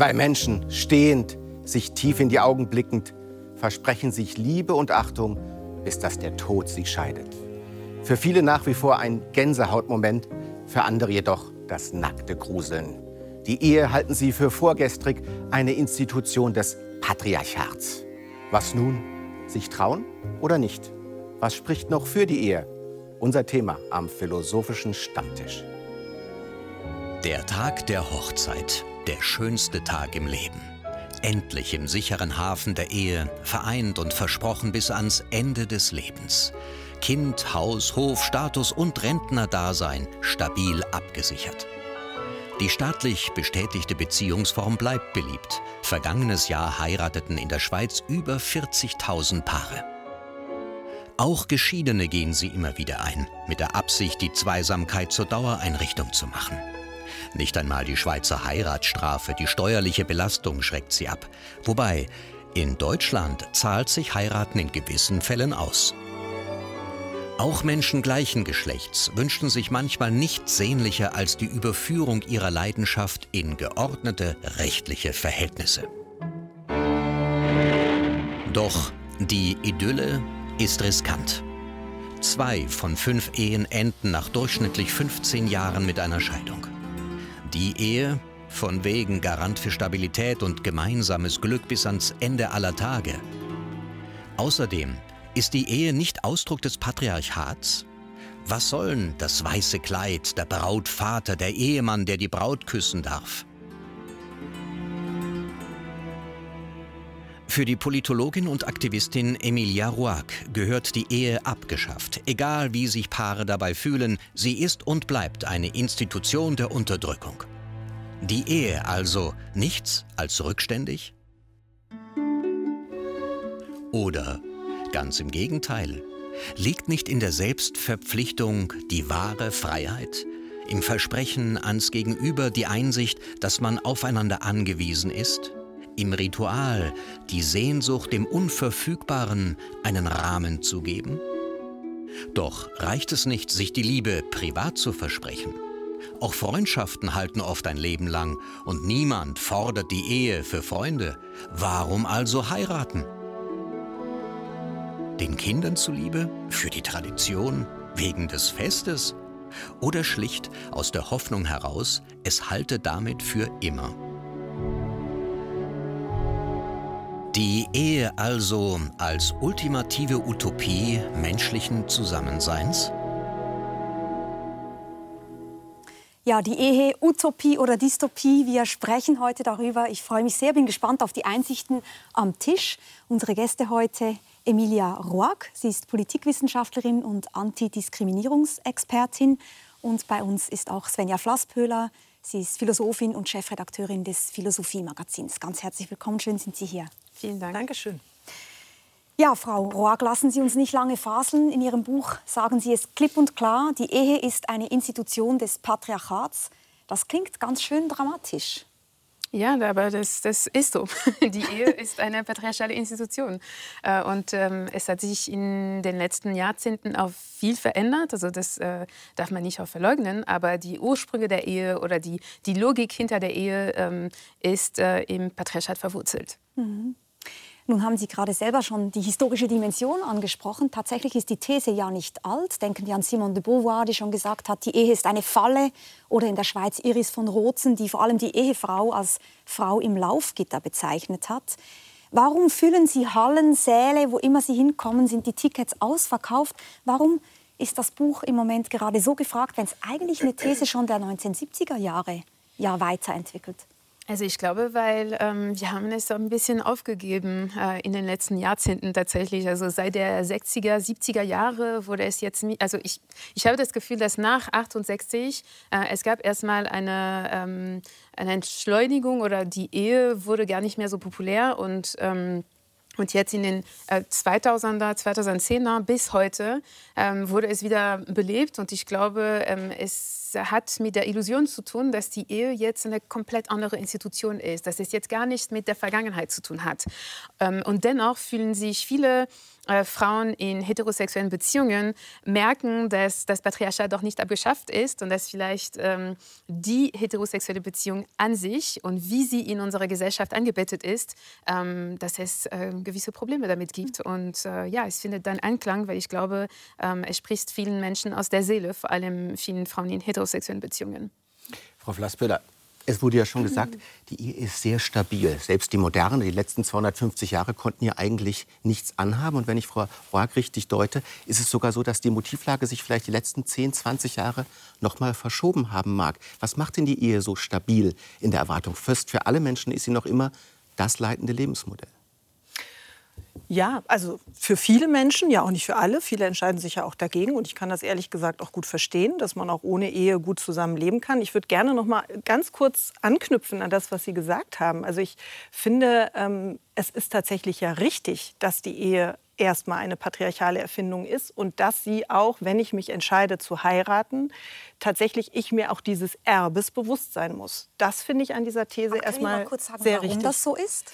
Zwei Menschen, stehend, sich tief in die Augen blickend, versprechen sich Liebe und Achtung, bis dass der Tod sie scheidet. Für viele nach wie vor ein Gänsehautmoment, für andere jedoch das nackte Gruseln. Die Ehe halten sie für vorgestrig eine Institution des Patriarchats. Was nun? Sich trauen oder nicht? Was spricht noch für die Ehe? Unser Thema am philosophischen Stammtisch. Der Tag der Hochzeit, der schönste Tag im Leben. Endlich im sicheren Hafen der Ehe, vereint und versprochen bis ans Ende des Lebens. Kind, Haus, Hof, Status und Rentnerdasein stabil abgesichert. Die staatlich bestätigte Beziehungsform bleibt beliebt. Vergangenes Jahr heirateten in der Schweiz über 40.000 Paare. Auch Geschiedene gehen sie immer wieder ein, mit der Absicht, die Zweisamkeit zur Dauereinrichtung zu machen. Nicht einmal die Schweizer Heiratsstrafe, die steuerliche Belastung schreckt sie ab. Wobei, in Deutschland zahlt sich Heiraten in gewissen Fällen aus. Auch Menschen gleichen Geschlechts wünschten sich manchmal nichts sehnlicher als die Überführung ihrer Leidenschaft in geordnete rechtliche Verhältnisse. Doch die Idylle ist riskant. Zwei von fünf Ehen enden nach durchschnittlich 15 Jahren mit einer Scheidung. Die Ehe, von wegen Garant für Stabilität und gemeinsames Glück bis ans Ende aller Tage. Außerdem ist die Ehe nicht Ausdruck des Patriarchats? Was sollen das weiße Kleid, der Brautvater, der Ehemann, der die Braut küssen darf? Für die Politologin und Aktivistin Emilia Ruag gehört die Ehe abgeschafft. Egal wie sich Paare dabei fühlen, sie ist und bleibt eine Institution der Unterdrückung. Die Ehe also nichts als rückständig? Oder Ganz im Gegenteil. Liegt nicht in der Selbstverpflichtung die wahre Freiheit? Im Versprechen ans Gegenüber die Einsicht, dass man aufeinander angewiesen ist? Im Ritual die Sehnsucht, dem Unverfügbaren einen Rahmen zu geben? Doch reicht es nicht, sich die Liebe privat zu versprechen. Auch Freundschaften halten oft ein Leben lang und niemand fordert die Ehe für Freunde. Warum also heiraten? Den Kindern zuliebe? Für die Tradition? Wegen des Festes? Oder schlicht aus der Hoffnung heraus, es halte damit für immer? Die Ehe also als ultimative Utopie menschlichen Zusammenseins? Ja, die Ehe, Utopie oder Dystopie, wir sprechen heute darüber. Ich freue mich sehr, bin gespannt auf die Einsichten am Tisch. Unsere Gäste heute Emilia Roag. Sie ist Politikwissenschaftlerin und Antidiskriminierungsexpertin. Und bei uns ist auch Svenja Flasspöhler. Sie ist Philosophin und Chefredakteurin des Philosophie-Magazins. Ganz herzlich willkommen, schön sind Sie hier. Vielen Dank. Dankeschön. Ja, Frau Roag, lassen Sie uns nicht lange faseln. In Ihrem Buch sagen Sie es klipp und klar, die Ehe ist eine Institution des Patriarchats. Das klingt ganz schön dramatisch. Ja, aber das, das ist so. Die Ehe ist eine patriarchale Institution. Äh, und ähm, es hat sich in den letzten Jahrzehnten auch viel verändert. Also das äh, darf man nicht auch verleugnen. Aber die Ursprünge der Ehe oder die, die Logik hinter der Ehe ähm, ist äh, im Patriarchat verwurzelt. Mhm. Nun haben Sie gerade selber schon die historische Dimension angesprochen. Tatsächlich ist die These ja nicht alt. Denken wir an Simone de Beauvoir, die schon gesagt hat, die Ehe ist eine Falle. Oder in der Schweiz Iris von Rozen, die vor allem die Ehefrau als Frau im Laufgitter bezeichnet hat. Warum füllen Sie Hallen, Säle, wo immer Sie hinkommen, sind die Tickets ausverkauft? Warum ist das Buch im Moment gerade so gefragt, wenn es eigentlich eine These schon der 1970er Jahre ja weiterentwickelt? Also ich glaube, weil ähm, wir haben es ein bisschen aufgegeben äh, in den letzten Jahrzehnten tatsächlich. Also seit der 60er, 70er Jahre wurde es jetzt, also ich, ich habe das Gefühl, dass nach 68 äh, es gab erstmal eine, ähm, eine Entschleunigung oder die Ehe wurde gar nicht mehr so populär und ähm, und jetzt in den äh, 2000er, 2010er bis heute ähm, wurde es wieder belebt. Und ich glaube, ähm, es hat mit der Illusion zu tun, dass die Ehe jetzt eine komplett andere Institution ist, dass es jetzt gar nicht mit der Vergangenheit zu tun hat. Ähm, und dennoch fühlen sich viele äh, Frauen in heterosexuellen Beziehungen merken, dass das Patriarchat doch nicht abgeschafft ist und dass vielleicht ähm, die heterosexuelle Beziehung an sich und wie sie in unserer Gesellschaft angebettet ist, ähm, dass es äh, gewisse Probleme damit gibt. Und äh, ja, es findet dann Anklang, weil ich glaube, ähm, es spricht vielen Menschen aus der Seele, vor allem vielen Frauen in heterosexuellen Beziehungen. Frau Flassböller, es wurde ja schon gesagt, die Ehe ist sehr stabil. Selbst die moderne, die letzten 250 Jahre konnten ja eigentlich nichts anhaben. Und wenn ich Frau Roag richtig deute, ist es sogar so, dass die Motivlage sich vielleicht die letzten 10, 20 Jahre noch mal verschoben haben mag. Was macht denn die Ehe so stabil in der Erwartung? Fast für alle Menschen ist sie noch immer das leitende Lebensmodell. Ja, also für viele Menschen, ja auch nicht für alle. Viele entscheiden sich ja auch dagegen und ich kann das ehrlich gesagt auch gut verstehen, dass man auch ohne Ehe gut zusammenleben kann. Ich würde gerne noch mal ganz kurz anknüpfen an das, was Sie gesagt haben. Also ich finde, ähm, es ist tatsächlich ja richtig, dass die Ehe erstmal eine patriarchale Erfindung ist und dass sie auch, wenn ich mich entscheide zu heiraten, tatsächlich ich mir auch dieses Erbes bewusst sein muss. Das finde ich an dieser These erstmal sagen, sehr warum richtig. das so ist?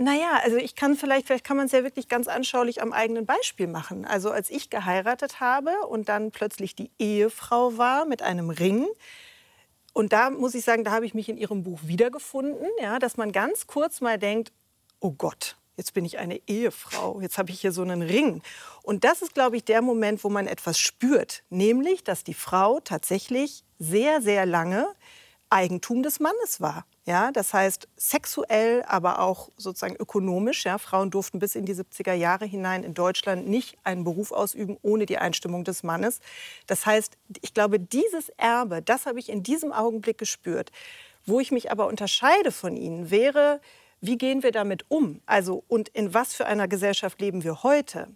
Naja, also ich kann vielleicht, vielleicht kann man es ja wirklich ganz anschaulich am eigenen Beispiel machen. Also als ich geheiratet habe und dann plötzlich die Ehefrau war mit einem Ring, und da muss ich sagen, da habe ich mich in Ihrem Buch wiedergefunden, ja, dass man ganz kurz mal denkt, oh Gott, jetzt bin ich eine Ehefrau, jetzt habe ich hier so einen Ring. Und das ist, glaube ich, der Moment, wo man etwas spürt, nämlich, dass die Frau tatsächlich sehr, sehr lange Eigentum des Mannes war. Ja, das heißt sexuell, aber auch sozusagen ökonomisch. Ja, Frauen durften bis in die 70er Jahre hinein in Deutschland nicht einen Beruf ausüben ohne die Einstimmung des Mannes. Das heißt, ich glaube, dieses Erbe, das habe ich in diesem Augenblick gespürt. Wo ich mich aber unterscheide von Ihnen, wäre, wie gehen wir damit um? Also, und in was für einer Gesellschaft leben wir heute?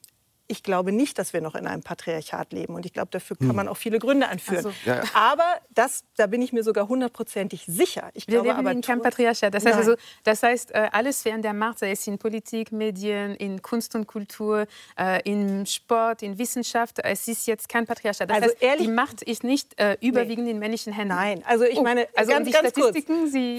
Ich glaube nicht, dass wir noch in einem Patriarchat leben. Und ich glaube, dafür kann hm. man auch viele Gründe anführen. So. Ja. Aber das, da bin ich mir sogar hundertprozentig sicher. Ich wir glaube, leben aber in keinem Patriarchat. Das heißt, also, das heißt, äh, alle Sphären der Macht, sei es in Politik, Medien, in Kunst und Kultur, äh, in Sport, in Wissenschaft, es ist jetzt kein Patriarchat. Das also heißt, ehrlich, die Macht ist nicht äh, überwiegend nee. in männlichen Händen. Nein, also ich oh, meine, also ganz, ganz kurz,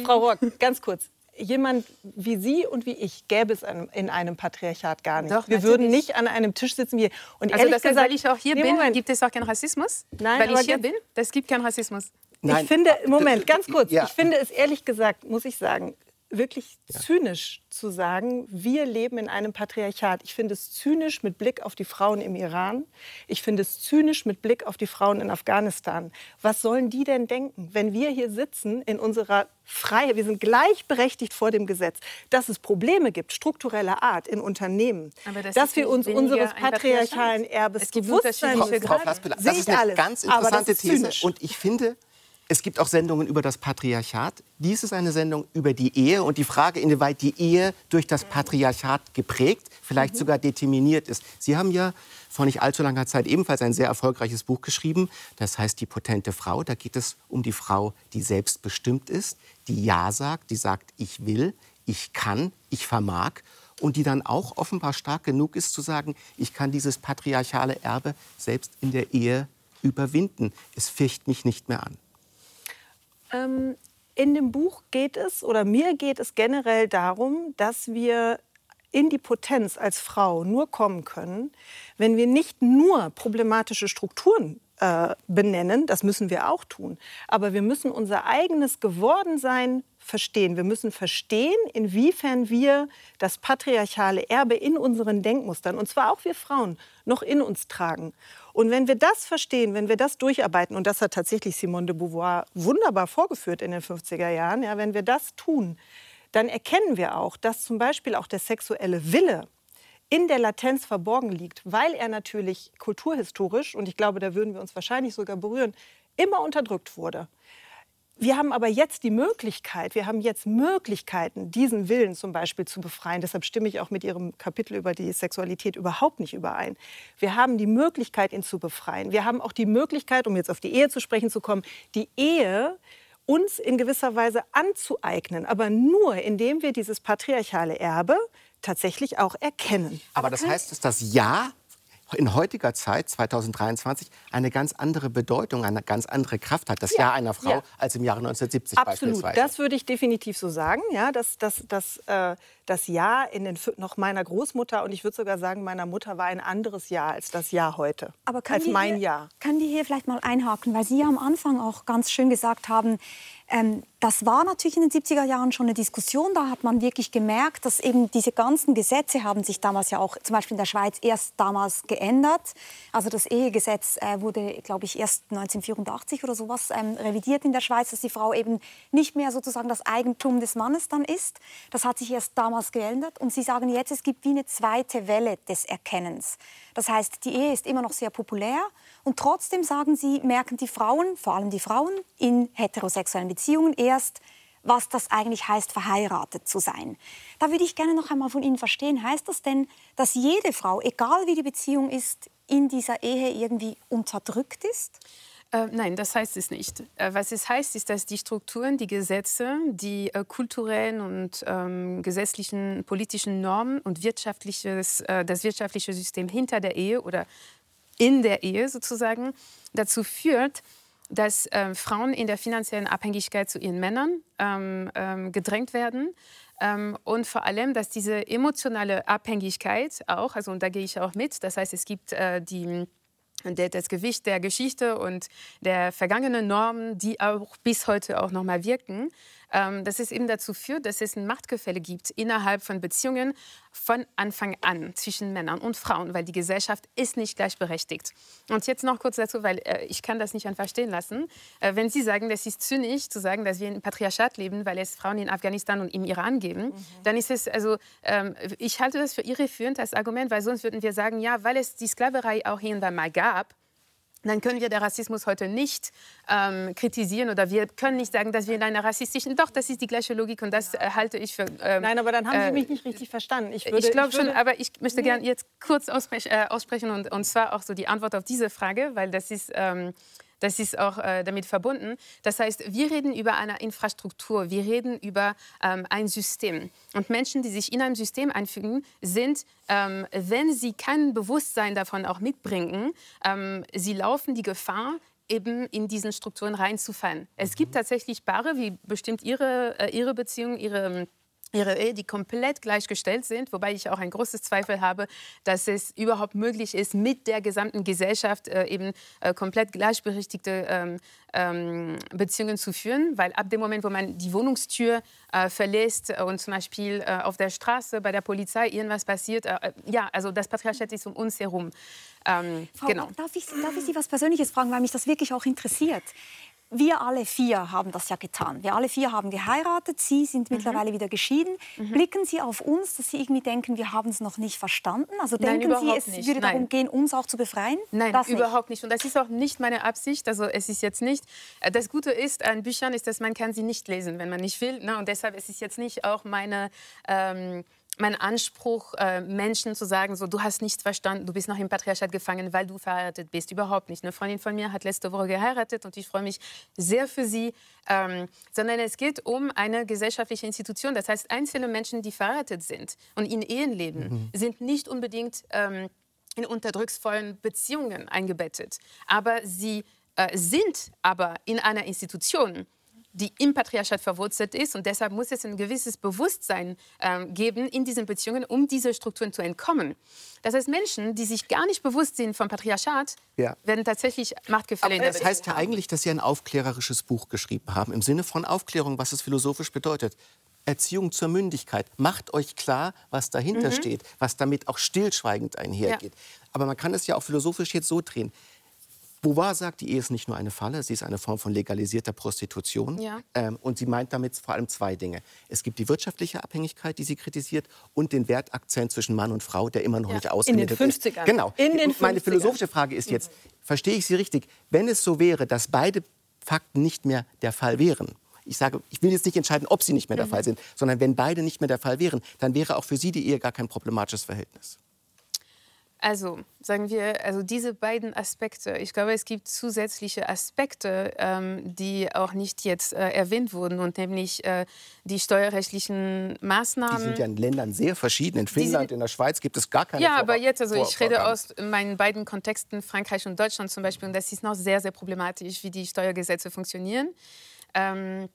Frau Rock, ganz kurz jemand wie Sie und wie ich gäbe es in einem Patriarchat gar nicht. Doch, wir würden nicht an einem Tisch sitzen wie hier. Und also ehrlich das gesagt, weil ich auch hier nee, bin, Moment. gibt es auch keinen Rassismus? Nein, weil ich hier bin, es gibt keinen Rassismus. Nein. Ich finde, Moment, ganz kurz. Ja. Ich finde es ehrlich gesagt, muss ich sagen, wirklich ja. zynisch zu sagen, wir leben in einem Patriarchat. Ich finde es zynisch mit Blick auf die Frauen im Iran. Ich finde es zynisch mit Blick auf die Frauen in Afghanistan. Was sollen die denn denken, wenn wir hier sitzen in unserer Freiheit, wir sind gleichberechtigt vor dem Gesetz, dass es Probleme gibt, struktureller Art in Unternehmen, das dass wir uns unseres patriarchalen Erbes bewusst sein müssen. Frau Flassbüller, das ist eine alles, ganz interessante These und ich finde, es gibt auch Sendungen über das Patriarchat. Dies ist eine Sendung über die Ehe und die Frage, inwieweit die Ehe durch das Patriarchat geprägt, vielleicht mhm. sogar determiniert ist. Sie haben ja vor nicht allzu langer Zeit ebenfalls ein sehr erfolgreiches Buch geschrieben. Das heißt Die potente Frau. Da geht es um die Frau, die selbstbestimmt ist, die Ja sagt, die sagt, ich will, ich kann, ich vermag. Und die dann auch offenbar stark genug ist zu sagen, ich kann dieses patriarchale Erbe selbst in der Ehe überwinden. Es fürcht mich nicht mehr an. Ähm, in dem Buch geht es, oder mir geht es generell darum, dass wir in die Potenz als Frau nur kommen können, wenn wir nicht nur problematische Strukturen äh, benennen, das müssen wir auch tun, aber wir müssen unser eigenes Gewordensein verstehen. Wir müssen verstehen, inwiefern wir das patriarchale Erbe in unseren Denkmustern, und zwar auch wir Frauen, noch in uns tragen. Und wenn wir das verstehen, wenn wir das durcharbeiten, und das hat tatsächlich Simone de Beauvoir wunderbar vorgeführt in den 50er Jahren, ja, wenn wir das tun, dann erkennen wir auch, dass zum Beispiel auch der sexuelle Wille in der Latenz verborgen liegt, weil er natürlich kulturhistorisch, und ich glaube, da würden wir uns wahrscheinlich sogar berühren, immer unterdrückt wurde. Wir haben aber jetzt die Möglichkeit, wir haben jetzt Möglichkeiten, diesen Willen zum Beispiel zu befreien. Deshalb stimme ich auch mit Ihrem Kapitel über die Sexualität überhaupt nicht überein. Wir haben die Möglichkeit, ihn zu befreien. Wir haben auch die Möglichkeit, um jetzt auf die Ehe zu sprechen zu kommen, die Ehe uns in gewisser Weise anzueignen, aber nur indem wir dieses patriarchale Erbe tatsächlich auch erkennen. Aber das heißt, dass das Ja in heutiger Zeit, 2023, eine ganz andere Bedeutung, eine ganz andere Kraft hat, das Ja, Jahr einer Frau, ja. als im Jahre 1970 Absolut, beispielsweise. das würde ich definitiv so sagen. Ja, dass, dass, dass, äh, das Jahr in den, noch meiner Großmutter und ich würde sogar sagen, meiner Mutter war ein anderes Jahr als das Jahr heute. Aber können als die mein hier, Jahr. Können die hier vielleicht mal einhaken, weil Sie ja am Anfang auch ganz schön gesagt haben, ähm, das war natürlich in den 70er Jahren schon eine Diskussion. Da hat man wirklich gemerkt, dass eben diese ganzen Gesetze haben sich damals ja auch, zum Beispiel in der Schweiz, erst damals geändert. Also das Ehegesetz äh, wurde, glaube ich, erst 1984 oder sowas ähm, revidiert in der Schweiz, dass die Frau eben nicht mehr sozusagen das Eigentum des Mannes dann ist. Das hat sich erst damals geändert. Und Sie sagen jetzt, es gibt wie eine zweite Welle des Erkennens. Das heißt, die Ehe ist immer noch sehr populär. Und trotzdem sagen Sie, merken die Frauen, vor allem die Frauen in heterosexuellen Beziehungen erst, was das eigentlich heißt, verheiratet zu sein. Da würde ich gerne noch einmal von Ihnen verstehen, heißt das denn, dass jede Frau, egal wie die Beziehung ist, in dieser Ehe irgendwie unterdrückt ist? Äh, nein, das heißt es nicht. Äh, was es heißt, ist, dass die Strukturen, die Gesetze, die äh, kulturellen und ähm, gesetzlichen politischen Normen und wirtschaftliches, äh, das wirtschaftliche System hinter der Ehe oder in der Ehe sozusagen dazu führt, dass ähm, Frauen in der finanziellen Abhängigkeit zu ihren Männern ähm, ähm, gedrängt werden. Ähm, und vor allem, dass diese emotionale Abhängigkeit auch, also und da gehe ich auch mit, das heißt, es gibt äh, die das Gewicht der Geschichte und der vergangenen Normen, die auch bis heute auch noch mal wirken, ähm, dass es eben dazu führt, dass es ein Machtgefälle gibt innerhalb von Beziehungen von Anfang an zwischen Männern und Frauen, weil die Gesellschaft ist nicht gleichberechtigt. Und jetzt noch kurz dazu, weil äh, ich kann das nicht einfach stehen lassen. Äh, wenn Sie sagen, das ist zynisch zu sagen, dass wir in Patriarchat leben, weil es Frauen in Afghanistan und im Iran geben, dann ist es also, ähm, ich halte das für irreführend als Argument, weil sonst würden wir sagen, ja, weil es die Sklaverei auch hier und da mal gab, dann können wir den Rassismus heute nicht ähm, kritisieren oder wir können nicht sagen, dass wir in einer rassistischen. Doch, das ist die gleiche Logik und das äh, halte ich für. Ähm, Nein, aber dann haben äh, Sie mich nicht richtig verstanden. Ich, ich glaube schon, aber ich möchte gerne jetzt kurz aussprech, äh, aussprechen und, und zwar auch so die Antwort auf diese Frage, weil das ist, ähm, das ist auch äh, damit verbunden. Das heißt, wir reden über eine Infrastruktur, wir reden über ähm, ein System. Und Menschen, die sich in ein System einfügen, sind, ähm, wenn sie kein Bewusstsein davon auch mitbringen, ähm, sie laufen die Gefahr, eben in diesen Strukturen reinzufallen. Es gibt tatsächlich Paare, wie bestimmt ihre, äh, ihre Beziehung, ihre ihre Ehe, die komplett gleichgestellt sind, wobei ich auch ein großes Zweifel habe, dass es überhaupt möglich ist, mit der gesamten Gesellschaft äh, eben äh, komplett gleichberechtigte ähm, ähm, Beziehungen zu führen, weil ab dem Moment, wo man die Wohnungstür äh, verlässt und zum Beispiel äh, auf der Straße bei der Polizei irgendwas passiert, äh, äh, ja, also das Patriarchat ist um uns herum. Ähm, Frau, genau. darf, ich, darf ich Sie was Persönliches fragen, weil mich das wirklich auch interessiert? Wir alle vier haben das ja getan. Wir alle vier haben geheiratet. Sie sind Mhm. mittlerweile wieder geschieden. Blicken Sie auf uns, dass Sie irgendwie denken, wir haben es noch nicht verstanden? Also Nein, denken Sie, es nicht. würde darum Nein. gehen, uns auch zu befreien? Nein, das nicht. überhaupt nicht. Und das ist auch nicht meine Absicht. Also es ist jetzt nicht. äh, Das Gute ist an Büchern ist, dass man kann sie nicht lesen, wenn man nicht will. Ne? Und deshalb ist es jetzt nicht auch meine ähm, mein Anspruch, äh, Menschen zu sagen, so, du hast nichts verstanden, du bist noch im Patriarchat gefangen, weil du verheiratet bist. Überhaupt nicht. Eine Freundin von mir hat letzte Woche geheiratet und ich freue mich sehr für sie. Ähm, sondern es geht um eine gesellschaftliche Institution. Das heißt, einzelne Menschen, die verheiratet sind und in Ehen leben, sind nicht unbedingt ähm, in unterdrücksvollen Beziehungen eingebettet. Aber sie äh, sind aber in einer Institution, die im Patriarchat verwurzelt ist. Und deshalb muss es ein gewisses Bewusstsein ähm, geben in diesen Beziehungen, um diese Strukturen zu entkommen. Das heißt, Menschen, die sich gar nicht bewusst sind vom Patriarchat, Ja. werden tatsächlich Machtgefälle in der Das heißt ja eigentlich, dass Sie ein aufklärerisches Buch geschrieben haben, im Sinne von Aufklärung, was es philosophisch bedeutet. Erziehung zur Mündigkeit. Macht euch klar, was dahinter Mhm. steht, was damit auch stillschweigend einhergeht. Aber man kann es ja auch philosophisch jetzt so drehen. Beauvoir sagt, die Ehe ist nicht nur eine Falle, sie ist eine Form von legalisierter Prostitution. Ja. Ähm, und sie meint damit vor allem zwei Dinge. Es gibt die wirtschaftliche Abhängigkeit, die sie kritisiert, und den Wertakzent zwischen Mann und Frau, der immer noch Ja. nicht In den ausgemittelt 50ern. ist. Genau. In den Meine 50ern. philosophische Frage ist jetzt, verstehe ich Sie richtig, wenn es so wäre, dass beide Fakten nicht mehr der Fall wären, ich sage, ich will jetzt nicht entscheiden, ob sie nicht mehr der Fall sind, sondern wenn beide nicht mehr der Fall wären, dann wäre auch für Sie die Ehe gar kein problematisches Verhältnis. Also, sagen wir, also diese beiden Aspekte. Ich glaube, es gibt zusätzliche Aspekte, ähm, die auch nicht jetzt äh, erwähnt wurden, und nämlich äh, die steuerrechtlichen Maßnahmen. Die sind ja in Ländern sehr verschieden. In Finnland, in der Schweiz gibt es gar keine. Ja, aber jetzt, also ich rede aus meinen beiden Kontexten, Frankreich und Deutschland zum Beispiel, und das ist noch sehr, sehr problematisch, wie die Steuergesetze funktionieren. Ähm,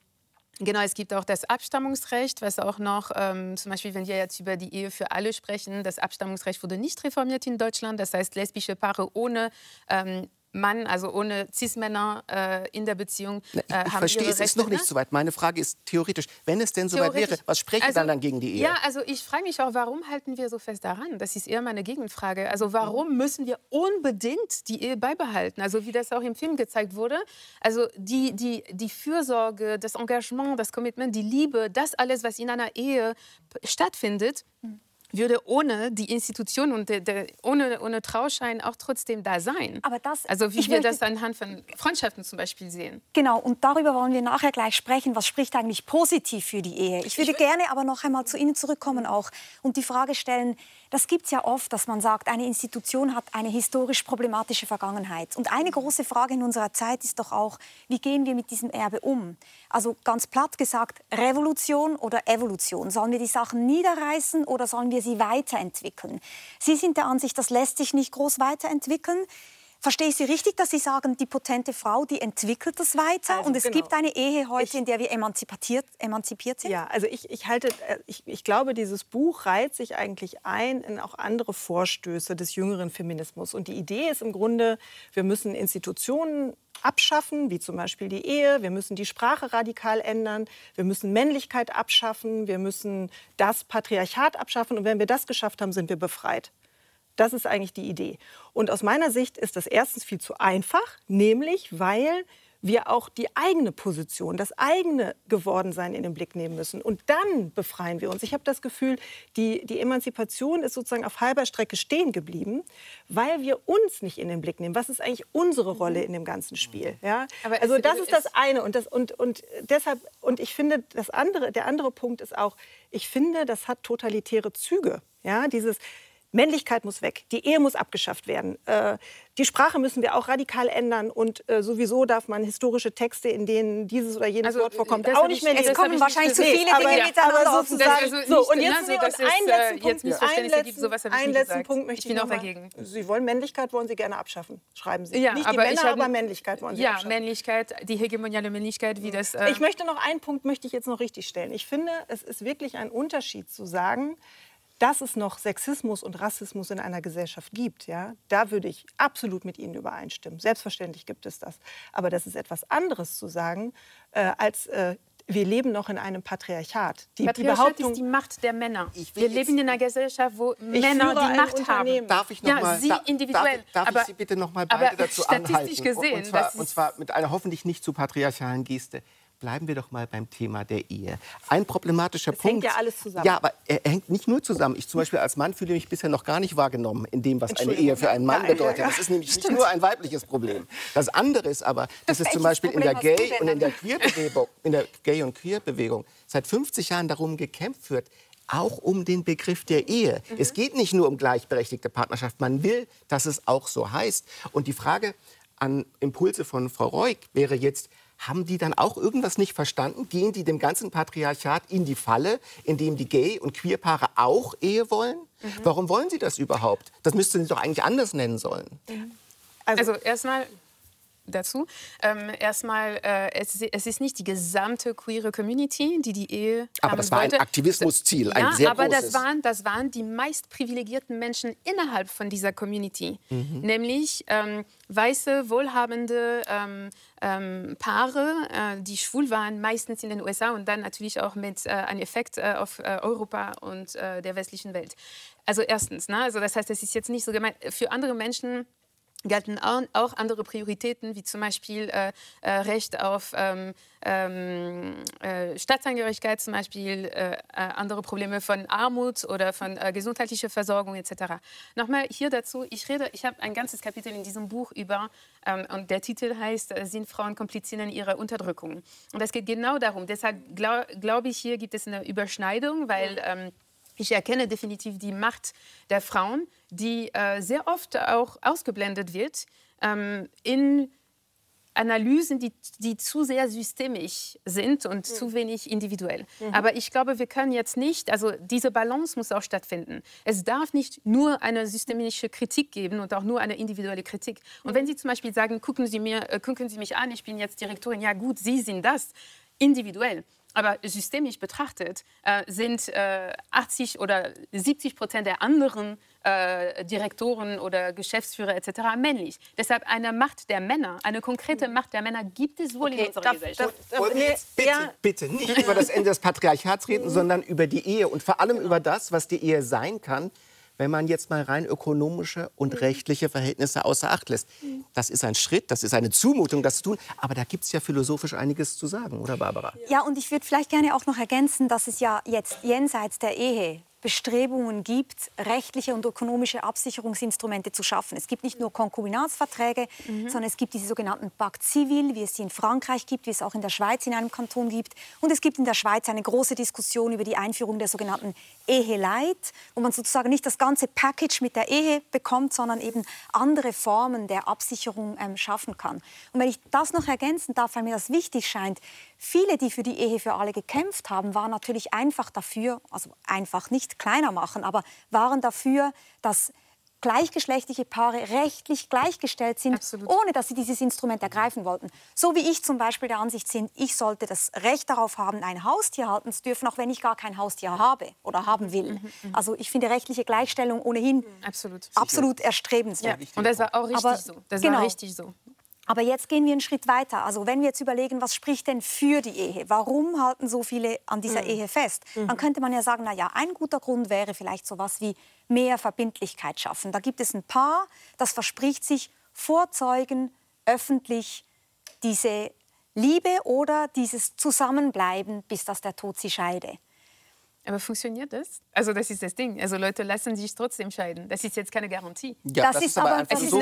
Genau, es gibt auch das Abstammungsrecht, was auch noch, ähm, zum Beispiel, wenn wir jetzt über die Ehe für alle sprechen, das Abstammungsrecht wurde nicht reformiert in Deutschland. Das heißt, lesbische Paare ohne ähm, Mann, also ohne Cis-Männer äh, in der Beziehung. Äh, ich haben verstehe, es ist noch nicht ne? so weit. Meine Frage ist theoretisch, wenn es denn so weit wäre, was spreche also, dann, dann gegen die Ehe? Ja, also ich frage mich auch, warum halten wir so fest daran? Das ist eher meine Gegenfrage. Also warum müssen wir unbedingt die Ehe beibehalten? Also wie das auch im Film gezeigt wurde. Also die, die, die Fürsorge, das Engagement, das Commitment, die Liebe, das alles, was in einer Ehe stattfindet, mhm würde ohne die Institution und de, de, ohne, ohne Trauschein auch trotzdem da sein. Aber das, also wie wir das anhand von Freundschaften zum Beispiel sehen. Genau, und darüber wollen wir nachher gleich sprechen. Was spricht eigentlich positiv für die Ehe? Ich würde ich gerne aber noch einmal zu Ihnen zurückkommen auch und die Frage stellen, das gibt es ja oft, dass man sagt, eine Institution hat eine historisch problematische Vergangenheit. Und eine große Frage in unserer Zeit ist doch auch, wie gehen wir mit diesem Erbe um? Also ganz platt gesagt, Revolution oder Evolution? Sollen wir die Sachen niederreißen oder sollen wir sie weiterentwickeln? Sie sind der Ansicht, das lässt sich nicht groß weiterentwickeln. Verstehe ich Sie richtig, dass Sie sagen, die potente Frau, die entwickelt das weiter also, und es genau. gibt eine Ehe heute, ich, in der wir emanzipiert, emanzipiert sind? Ja, also ich, ich halte, äh, ich, ich glaube, dieses Buch reiht sich eigentlich ein in auch andere Vorstöße des jüngeren Feminismus. Und die Idee ist im Grunde, wir müssen Institutionen abschaffen, wie zum Beispiel die Ehe. Wir müssen die Sprache radikal ändern. Wir müssen Männlichkeit abschaffen. Wir müssen das Patriarchat abschaffen. Und wenn wir das geschafft haben, sind wir befreit. Das ist eigentlich die Idee. Und aus meiner Sicht ist das erstens viel zu einfach, nämlich weil wir auch die eigene Position, das eigene Gewordensein in den Blick nehmen müssen. Und dann befreien wir uns. Ich habe das Gefühl, die, die Emanzipation ist sozusagen auf halber Strecke stehen geblieben, weil wir uns nicht in den Blick nehmen. Was ist eigentlich unsere Rolle in dem ganzen Spiel? Ja? also das ist das eine. Und, das, und, und deshalb, und ich finde, das andere, der andere Punkt ist auch, ich finde, das hat totalitäre Züge. Ja, dieses, Männlichkeit muss weg, die Ehe muss abgeschafft werden, äh, die Sprache müssen wir auch radikal ändern und äh, sowieso darf man historische Texte, in denen dieses oder jenes also, Wort vorkommt, auch nicht mehr lesen. Es kommen wahrscheinlich zu viele Dinge nee, miteinander aber sozusagen. Also so, und jetzt, ne, so, einen letzten Punkt, jetzt einen letzten, sowas einen letzten Punkt möchte ich, ich bin auch dagegen. Sie wollen Männlichkeit, wollen Sie gerne abschaffen, schreiben Sie. Ja, nicht die Männer, hab, aber Männlichkeit wollen Sie ja, abschaffen. Ja, Männlichkeit, die hegemoniale Männlichkeit, wie das... Äh ich möchte noch einen Punkt, möchte ich jetzt noch richtig stellen. Ich finde, es ist wirklich ein Unterschied zu sagen, dass es noch Sexismus und Rassismus in einer Gesellschaft gibt, ja, da würde ich absolut mit Ihnen übereinstimmen. Selbstverständlich gibt es das. Aber das ist etwas anderes zu sagen, äh, als äh, wir leben noch in einem Patriarchat. Die, Patriarchat die ist die Macht der Männer. Wir leben in einer Gesellschaft, wo Männer die Macht haben. Darf ich noch ja, mal, Sie individuell. Darf, darf aber, ich Sie bitte noch mal beide dazu statistisch anhalten? Gesehen, und, zwar, und zwar mit einer hoffentlich nicht zu patriarchalen Geste. Bleiben wir doch mal beim Thema der Ehe. Ein problematischer das Punkt. hängt ja alles zusammen. Ja, aber er hängt nicht nur zusammen. Ich zum Beispiel als Mann fühle mich bisher noch gar nicht wahrgenommen in dem, was eine Ehe für einen Mann bedeutet. Das ist nämlich nicht nur ein weibliches Problem. Das andere ist aber, dass es zum Beispiel in der Gay und in der Queer-Bewegung, in der Gay und Queer-Bewegung seit 50 Jahren darum gekämpft wird, auch um den Begriff der Ehe. Mhm. Es geht nicht nur um gleichberechtigte Partnerschaft. Man will, dass es auch so heißt. Und die Frage an Impulse von Frau Reuk wäre jetzt, haben die dann auch irgendwas nicht verstanden? Gehen die dem ganzen Patriarchat in die Falle, indem die Gay- und Queerpaare auch Ehe wollen? Mhm. Warum wollen sie das überhaupt? Das müssten sie doch eigentlich anders nennen sollen. Mhm. Also, also erstmal dazu. Ähm, erstmal, äh, es, es, ist nicht die gesamte queere Community, die die Ehe. Aber das war wollte. ein Aktivismusziel, ein ja, sehr aber großes. das waren, das waren die meist privilegierten Menschen innerhalb von dieser Community. Mhm. Nämlich ähm, weiße, wohlhabende ähm, ähm, Paare, äh, die schwul waren, meistens in den USA und dann natürlich auch mit äh, einem Effekt äh, auf äh, Europa und äh, der westlichen Welt. Also erstens, ne? also das heißt, es ist jetzt nicht so gemeint, für andere Menschen gelten auch andere Prioritäten, wie zum Beispiel äh, äh, Recht auf ähm, ähm, äh, Staatsangehörigkeit, zum Beispiel äh, äh, andere Probleme von Armut oder von äh, gesundheitlicher Versorgung etc. Nochmal hier dazu, ich rede, ich habe ein ganzes Kapitel in diesem Buch über, ähm, und der Titel heißt, sind Frauen Komplizinnen ihrer Unterdrückung? Und es geht genau darum, deshalb glaube glaub ich, hier gibt es eine Überschneidung, weil... Ähm, ich erkenne definitiv die Macht der Frauen, die äh, sehr oft auch ausgeblendet wird ähm, in Analysen, die, die zu sehr systemisch sind und mhm. zu wenig individuell. Mhm. Aber ich glaube, wir können jetzt nicht, also diese Balance muss auch stattfinden. Es darf nicht nur eine systemische Kritik geben und auch nur eine individuelle Kritik. Und mhm. wenn Sie zum Beispiel sagen, gucken Sie, mir, äh, gucken Sie mich an, ich bin jetzt Direktorin, ja gut, Sie sind das, individuell. Aber systemisch betrachtet äh, sind äh, 80 oder 70 Prozent der anderen äh, Direktoren oder Geschäftsführer etc. männlich. Deshalb eine Macht der Männer, eine konkrete Macht der Männer gibt es wohl okay, in unserer darf, Gesellschaft. Darf, darf, nee, bitte, ja. bitte nicht über das Ende des Patriarchats reden, sondern über die Ehe und vor allem genau. über das, was die Ehe sein kann, wenn man jetzt mal rein ökonomische und mhm. rechtliche Verhältnisse außer Acht lässt. Mhm. Das ist ein Schritt, das ist eine Zumutung, das zu tun. Aber da gibt es ja philosophisch einiges zu sagen, oder Barbara? Ja, und ich würde vielleicht gerne auch noch ergänzen, dass es ja jetzt jenseits der Ehe Bestrebungen gibt, rechtliche und ökonomische Absicherungsinstrumente zu schaffen. Es gibt nicht nur Konkubinatsverträge, mhm. sondern es gibt diese sogenannten Pacte Civil, wie es sie in Frankreich gibt, wie es auch in der Schweiz in einem Kanton gibt. Und es gibt in der Schweiz eine große Diskussion über die Einführung der sogenannten Eheleit, wo man sozusagen nicht das ganze Package mit der Ehe bekommt, sondern eben andere Formen der Absicherung ähm, schaffen kann. Und wenn ich das noch ergänzen darf, weil mir das wichtig scheint, Viele, die für die Ehe für alle gekämpft haben, waren natürlich einfach dafür, also einfach nicht kleiner machen, aber waren dafür, dass gleichgeschlechtliche Paare rechtlich gleichgestellt sind, Absolut. ohne dass sie dieses Instrument ergreifen wollten. So wie ich zum Beispiel der Ansicht bin, ich sollte das Recht darauf haben, ein Haustier halten zu dürfen, auch wenn ich gar kein Haustier habe oder haben will. Mhm, mhm. also ich finde rechtliche Gleichstellung ohnehin absolut, absolut erstrebenswert. Ja. Und das war auch richtig Aber, so. Das genau. war richtig so. Aber jetzt gehen wir einen Schritt weiter. Also wenn wir jetzt überlegen, was spricht denn für die Ehe? Warum halten so viele an dieser mhm. Ehe fest? Mhm. Dann könnte man ja sagen, na ja, ein guter Grund wäre vielleicht so was wie mehr Verbindlichkeit schaffen. Da gibt es ein Paar, das verspricht sich vorzeugen öffentlich diese Liebe oder dieses Zusammenbleiben, bis dass der Tod sie scheide. Aber funktioniert das? Also das ist das Ding. Also Leute lassen sich trotzdem scheiden. Das ist jetzt keine Garantie. Ja, das, das ist, aber einfach so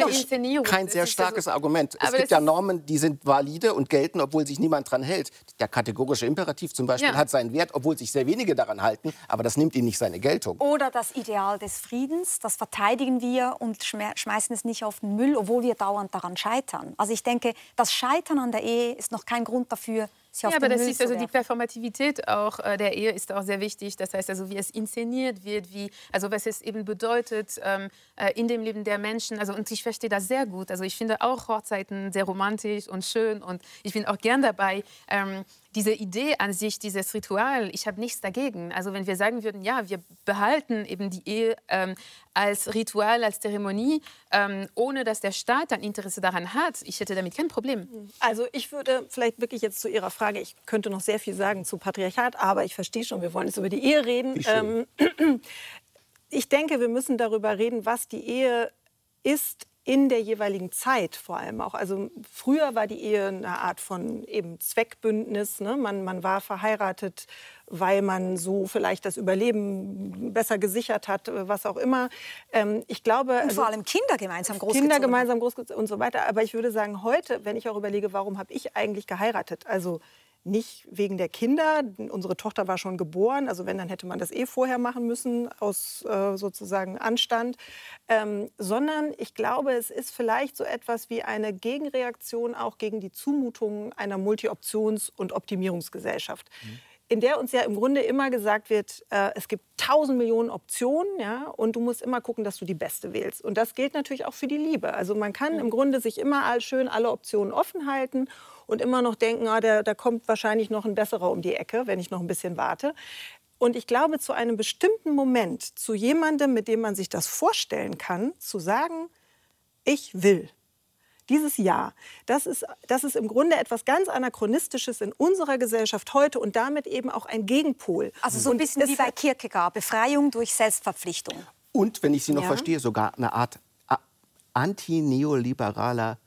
kein sehr starkes also, Argument. Es gibt ja Normen, die sind valide und gelten, obwohl sich niemand daran hält. Der kategorische Imperativ zum Beispiel ja. hat seinen Wert, obwohl sich sehr wenige daran halten. Aber das nimmt ihm nicht seine Geltung. Oder das Ideal des Friedens, das verteidigen wir und schmeißen es nicht auf den Müll, obwohl wir dauernd daran scheitern. Also ich denke, das Scheitern an der Ehe ist noch kein Grund dafür, ja, aber das ist also die Performativität auch äh, der Ehe ist auch sehr wichtig. Das heißt also, wie es inszeniert wird, wie also was es eben bedeutet ähm, äh, in dem Leben der Menschen. Also und ich verstehe das sehr gut. Also ich finde auch Hochzeiten sehr romantisch und schön und ich bin auch gern dabei. Ähm, diese Idee an sich, dieses Ritual, ich habe nichts dagegen. Also wenn wir sagen würden, ja, wir behalten eben die Ehe ähm, als Ritual, als Zeremonie, ähm, ohne dass der Staat ein Interesse daran hat, ich hätte damit kein Problem. Also ich würde vielleicht wirklich jetzt zu Ihrer Frage, ich könnte noch sehr viel sagen zu Patriarchat, aber ich verstehe schon, wir wollen jetzt über die Ehe reden. Ähm, ich denke, wir müssen darüber reden, was die Ehe ist in der jeweiligen Zeit vor allem auch. Also früher war die Ehe eine Art von eben Zweckbündnis. Ne? Man, man war verheiratet, weil man so vielleicht das Überleben besser gesichert hat, was auch immer. Ähm, ich glaube, und vor also, allem Kinder gemeinsam großgezogen. Kinder gemeinsam großgezogen und so weiter. Aber ich würde sagen, heute, wenn ich auch überlege, warum habe ich eigentlich geheiratet? Also nicht wegen der Kinder. Unsere Tochter war schon geboren. Also wenn, dann hätte man das eh vorher machen müssen, aus äh, sozusagen Anstand. Ähm, sondern ich glaube, es ist vielleicht so etwas wie eine Gegenreaktion auch gegen die Zumutungen einer Multi-Options- und Optimierungsgesellschaft. Mhm in der uns ja im Grunde immer gesagt wird, äh, es gibt tausend Millionen Optionen ja, und du musst immer gucken, dass du die beste wählst. Und das gilt natürlich auch für die Liebe. Also man kann im Grunde sich immer all schön alle Optionen offen halten und immer noch denken, ah, da, da kommt wahrscheinlich noch ein besserer um die Ecke, wenn ich noch ein bisschen warte. Und ich glaube, zu einem bestimmten Moment, zu jemandem, mit dem man sich das vorstellen kann, zu sagen, ich will. Dieses Ja, das ist, das ist im Grunde etwas ganz Anachronistisches in unserer Gesellschaft heute und damit eben auch ein Gegenpol. Also so ein bisschen wie bei Kierkegaard, Befreiung durch Selbstverpflichtung. Und, wenn ich Sie noch ja. verstehe, sogar eine Art antineoliberaler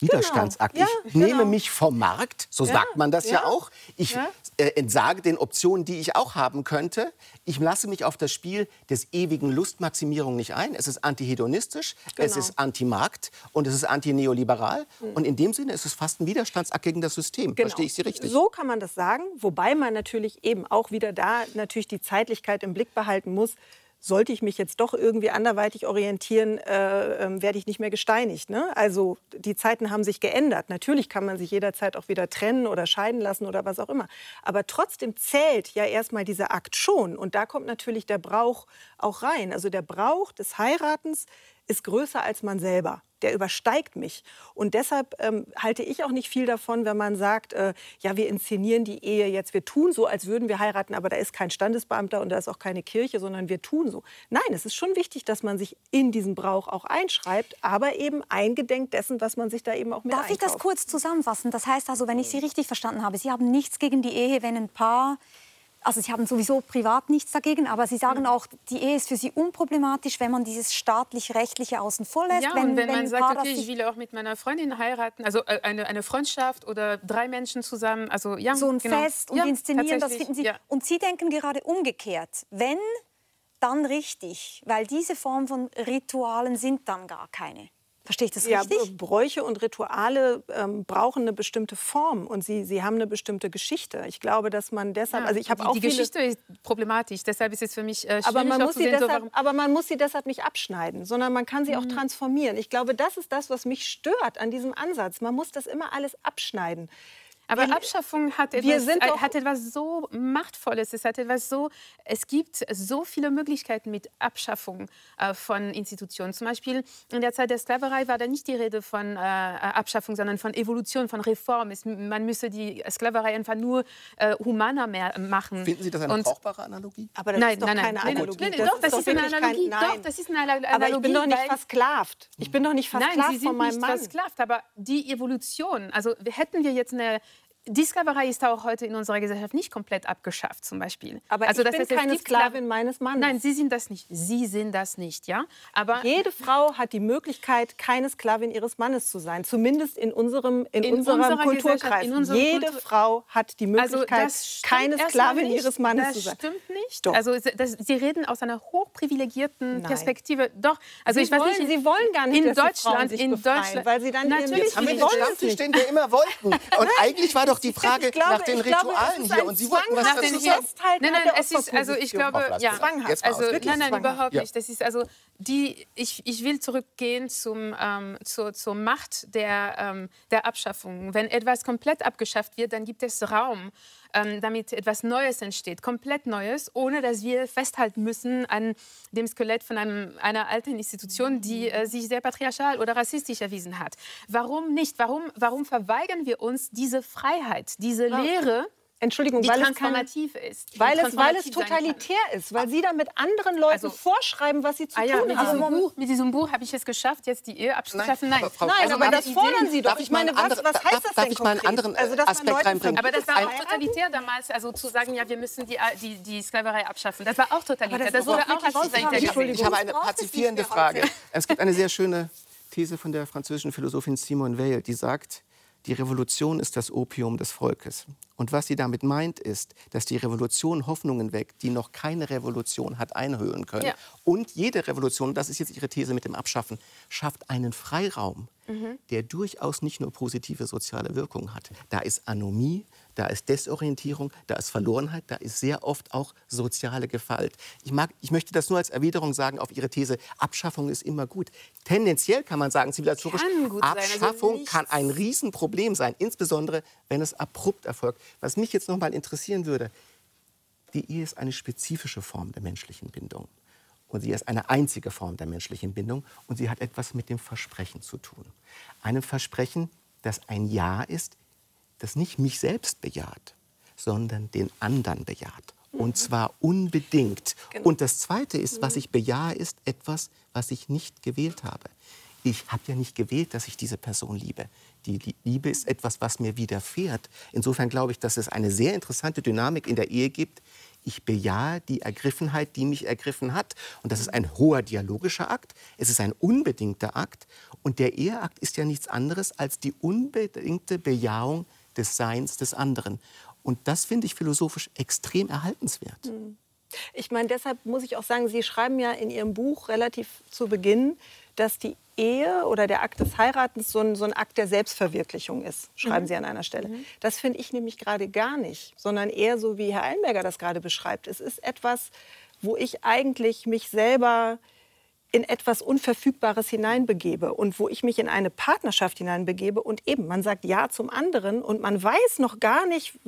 Widerstandsakt. Genau. Ich Ja, nehme genau. mich vom Markt, so Ja, sagt man das ja, ja, auch. Ich äh, entsage den Optionen, die ich auch haben könnte. Ich lasse mich auf das Spiel des ewigen Lustmaximierung nicht ein. Es ist antihedonistisch, es Genau. ist antimarkt und es ist antineoliberal. Und in dem Sinne ist es fast ein Widerstandsakt gegen das System. Genau. Verstehe ich Sie richtig? So kann man das sagen, wobei man natürlich eben auch wieder da natürlich die Zeitlichkeit im Blick behalten muss. Sollte ich mich jetzt doch irgendwie anderweitig orientieren, äh, ähm, werde ich nicht mehr gesteinigt. Ne? Also die Zeiten haben sich geändert. Natürlich kann man sich jederzeit auch wieder trennen oder scheiden lassen oder was auch immer. Aber trotzdem zählt ja erstmal dieser Akt schon. Und da kommt natürlich der Brauch auch rein. Also der Brauch des Heiratens ist größer als man selber. Der übersteigt mich. Und deshalb ähm, halte ich auch nicht viel davon, wenn man sagt, äh, ja, wir inszenieren die Ehe jetzt, wir tun so, als würden wir heiraten, aber da ist kein Standesbeamter und da ist auch keine Kirche, sondern wir tun so. Nein, es ist schon wichtig, dass man sich in diesen Brauch auch einschreibt, aber eben eingedenk dessen, was man sich da eben auch mit Darf ich das einkauft. kurz zusammenfassen? Das heißt also, wenn ich Sie richtig verstanden habe, Sie haben nichts gegen die Ehe, wenn ein Paar, also Sie haben sowieso privat nichts dagegen, aber Sie sagen auch, die Ehe ist für Sie unproblematisch, wenn man dieses staatlich-rechtliche außen vor lässt. Ja, und wenn man ein sagt, okay, ich will auch mit meiner Freundin heiraten, also äh, eine, eine Freundschaft oder drei Menschen zusammen, also ja, so ein genau. Fest und ja, inszenieren, das finden Sie. Ja. Und Sie denken gerade umgekehrt. Wenn, dann richtig, weil diese Form von Ritualen sind dann gar keine. Verstehe ich das Ja, richtig? Bräuche und Rituale ähm, brauchen eine bestimmte Form und sie, sie haben eine bestimmte Geschichte. Ich glaube, dass man deshalb, Ja, also ich habe die, auch die viele, Geschichte ist problematisch, deshalb ist es für mich äh, schwierig aber man, muss zu sie sehen, so, deshalb, warum, aber man muss sie deshalb nicht abschneiden, sondern man kann sie Mhm. auch transformieren. Ich glaube, das ist das, was mich stört an diesem Ansatz. Man muss das immer alles abschneiden. Aber Wir- Abschaffung hat wir etwas, sind äh, doch- hat etwas so Machtvolles. Es hat etwas so, es gibt so viele Möglichkeiten mit Abschaffung äh, von Institutionen. Zum Beispiel in der Zeit der Sklaverei war da nicht die Rede von äh, Abschaffung, sondern von Evolution, von Reform. Es, man müsse die Sklaverei einfach nur äh, humaner mehr machen. Finden Sie das eine Und- brauchbare Analogie? Aber das Nein, ist doch nein, nein, keine nein, Analogie. nein, doch, das ist eine wirklich kein- Analogie. nein. Doch, das ist eine Analogie. Aber ich bin doch nicht versklavt. Ich bin doch nicht versklavt Nein, Sie sind von meinem nicht Mann. versklavt, aber die Evolution, also hätten wir jetzt eine die Sklaverei ist auch heute in unserer Gesellschaft nicht komplett abgeschafft, zum Beispiel. Aber also, ich das bin keine Sklavin Skla- meines Mannes. Nein, Sie sind das nicht. Sie sind das nicht, ja. Aber Jede Frau hat die Möglichkeit, keine Sklavin ihres Mannes zu sein. Zumindest in unserem, in In unserem unserer Kulturkreis. In unserem Jede Kultur- Frau hat die also Möglichkeit, das stimmt keine Sklavin nicht. ihres Mannes das zu sein. stimmt nicht. Doch. Also das, Sie reden aus einer hochprivilegierten Nein. Perspektive. Doch. Also Sie ich weiß wollen- nicht, in- Sie wollen gar nicht, in dass die Deutschland, Frauen sich in befreien, Deutschland, weil sie dann ihren- natürlich Jetzt Haben wir den Stammtisch, nicht. den wir immer wollten. Und eigentlich war doch die Frage Ich glaube- nach den glaube, Ritualen ist hier. Und Sie wollten was dazu sagen. Festhalten nein, nein, der es ist, also ich glaube, ja, zwanghaft. Jetzt also nein, nein, zwanghaft. überhaupt Ja. nicht. Das ist also die, ich, ich will zurückgehen zum, ähm, zur, zur Macht der, ähm, der Abschaffung. Wenn etwas komplett abgeschafft wird, dann gibt es Raum, ähm, damit etwas Neues entsteht, komplett Neues, ohne dass wir festhalten müssen an dem Skelett von einem, einer alten Institution, die äh, sich sehr patriarchal oder rassistisch erwiesen hat. Warum nicht? Warum, warum verweigern wir uns diese Freiheit, diese Lehre? Entschuldigung, die weil es, keine, transformativ ist. weil, es, weil es transformativ kann. totalitär ist, weil Sie da mit anderen Leuten Also- vorschreiben, was sie zu Ah ja, tun mit haben. diesem, Buch, mit diesem Buch habe ich es geschafft, jetzt die Ehe abzuschaffen. Nein, aber Frau- Nein, Also aber das fordern Sie doch. Ich meine, einen was, was heißt darf- das darf denn ich mal einen anderen, also, dass man Aspekt reinbringen? aber das war auch totalitär damals, also zu sagen, ja, wir müssen die, die, die Sklaverei abschaffen. Das war auch totalitär. das wurde auch als. Ich habe eine es pazifierende Frage. Es gibt eine sehr schöne These von der französischen Philosophin Simone Weil, die sagt, die Revolution ist das Opium des Volkes. Und was sie damit meint, ist, dass die Revolution Hoffnungen weckt, die noch keine Revolution hat einhöhlen können. Ja. Und jede Revolution, das ist jetzt ihre These mit dem Abschaffen, schafft einen Freiraum, Mhm. der durchaus nicht nur positive soziale Wirkungen hat. Da ist Anomie, da ist Desorientierung, da ist Verlorenheit, da ist sehr oft auch soziale Gewalt. Ich, mag, ich möchte das nur als Erwiderung sagen auf Ihre These, Abschaffung ist immer gut. Tendenziell kann man sagen, zivilisatorisch, Kann also Abschaffung nichts- kann ein Riesenproblem sein, insbesondere wenn es abrupt erfolgt. Was mich jetzt noch mal interessieren würde, die Ehe ist eine spezifische Form der menschlichen Bindung. Und sie ist eine einzige Form der menschlichen Bindung. Und sie hat etwas mit dem Versprechen zu tun. Einem Versprechen, das ein Ja ist, das nicht mich selbst bejaht, sondern den anderen bejaht. Und zwar unbedingt. Und das Zweite ist, was ich bejahe, ist etwas, was ich nicht gewählt habe. Ich habe ja nicht gewählt, dass ich diese Person liebe. Die Lie- Liebe ist etwas, was mir widerfährt. Insofern glaube ich, dass es eine sehr interessante Dynamik in der Ehe gibt. ich bejahe die Ergriffenheit, die mich ergriffen hat. Und das ist ein hoher dialogischer Akt. Es ist ein unbedingter Akt. Und der Eheakt ist ja nichts anderes als die unbedingte Bejahung des Seins des anderen. Und das finde ich philosophisch extrem erhaltenswert. Hm. Ich meine, deshalb muss ich auch sagen, Sie schreiben ja in Ihrem Buch relativ zu Beginn, dass die Ehe oder der Akt des Heiratens so ein, so ein Akt der Selbstverwirklichung ist, schreiben mhm. Sie an einer Stelle. Mhm. Das finde ich nämlich gerade gar nicht, sondern eher so, wie Herr Einberger das gerade beschreibt. Es ist etwas, wo ich eigentlich mich selber in etwas Unverfügbares hineinbegebe und wo ich mich in eine Partnerschaft hineinbegebe und eben, man sagt Ja zum anderen und man weiß noch gar nicht,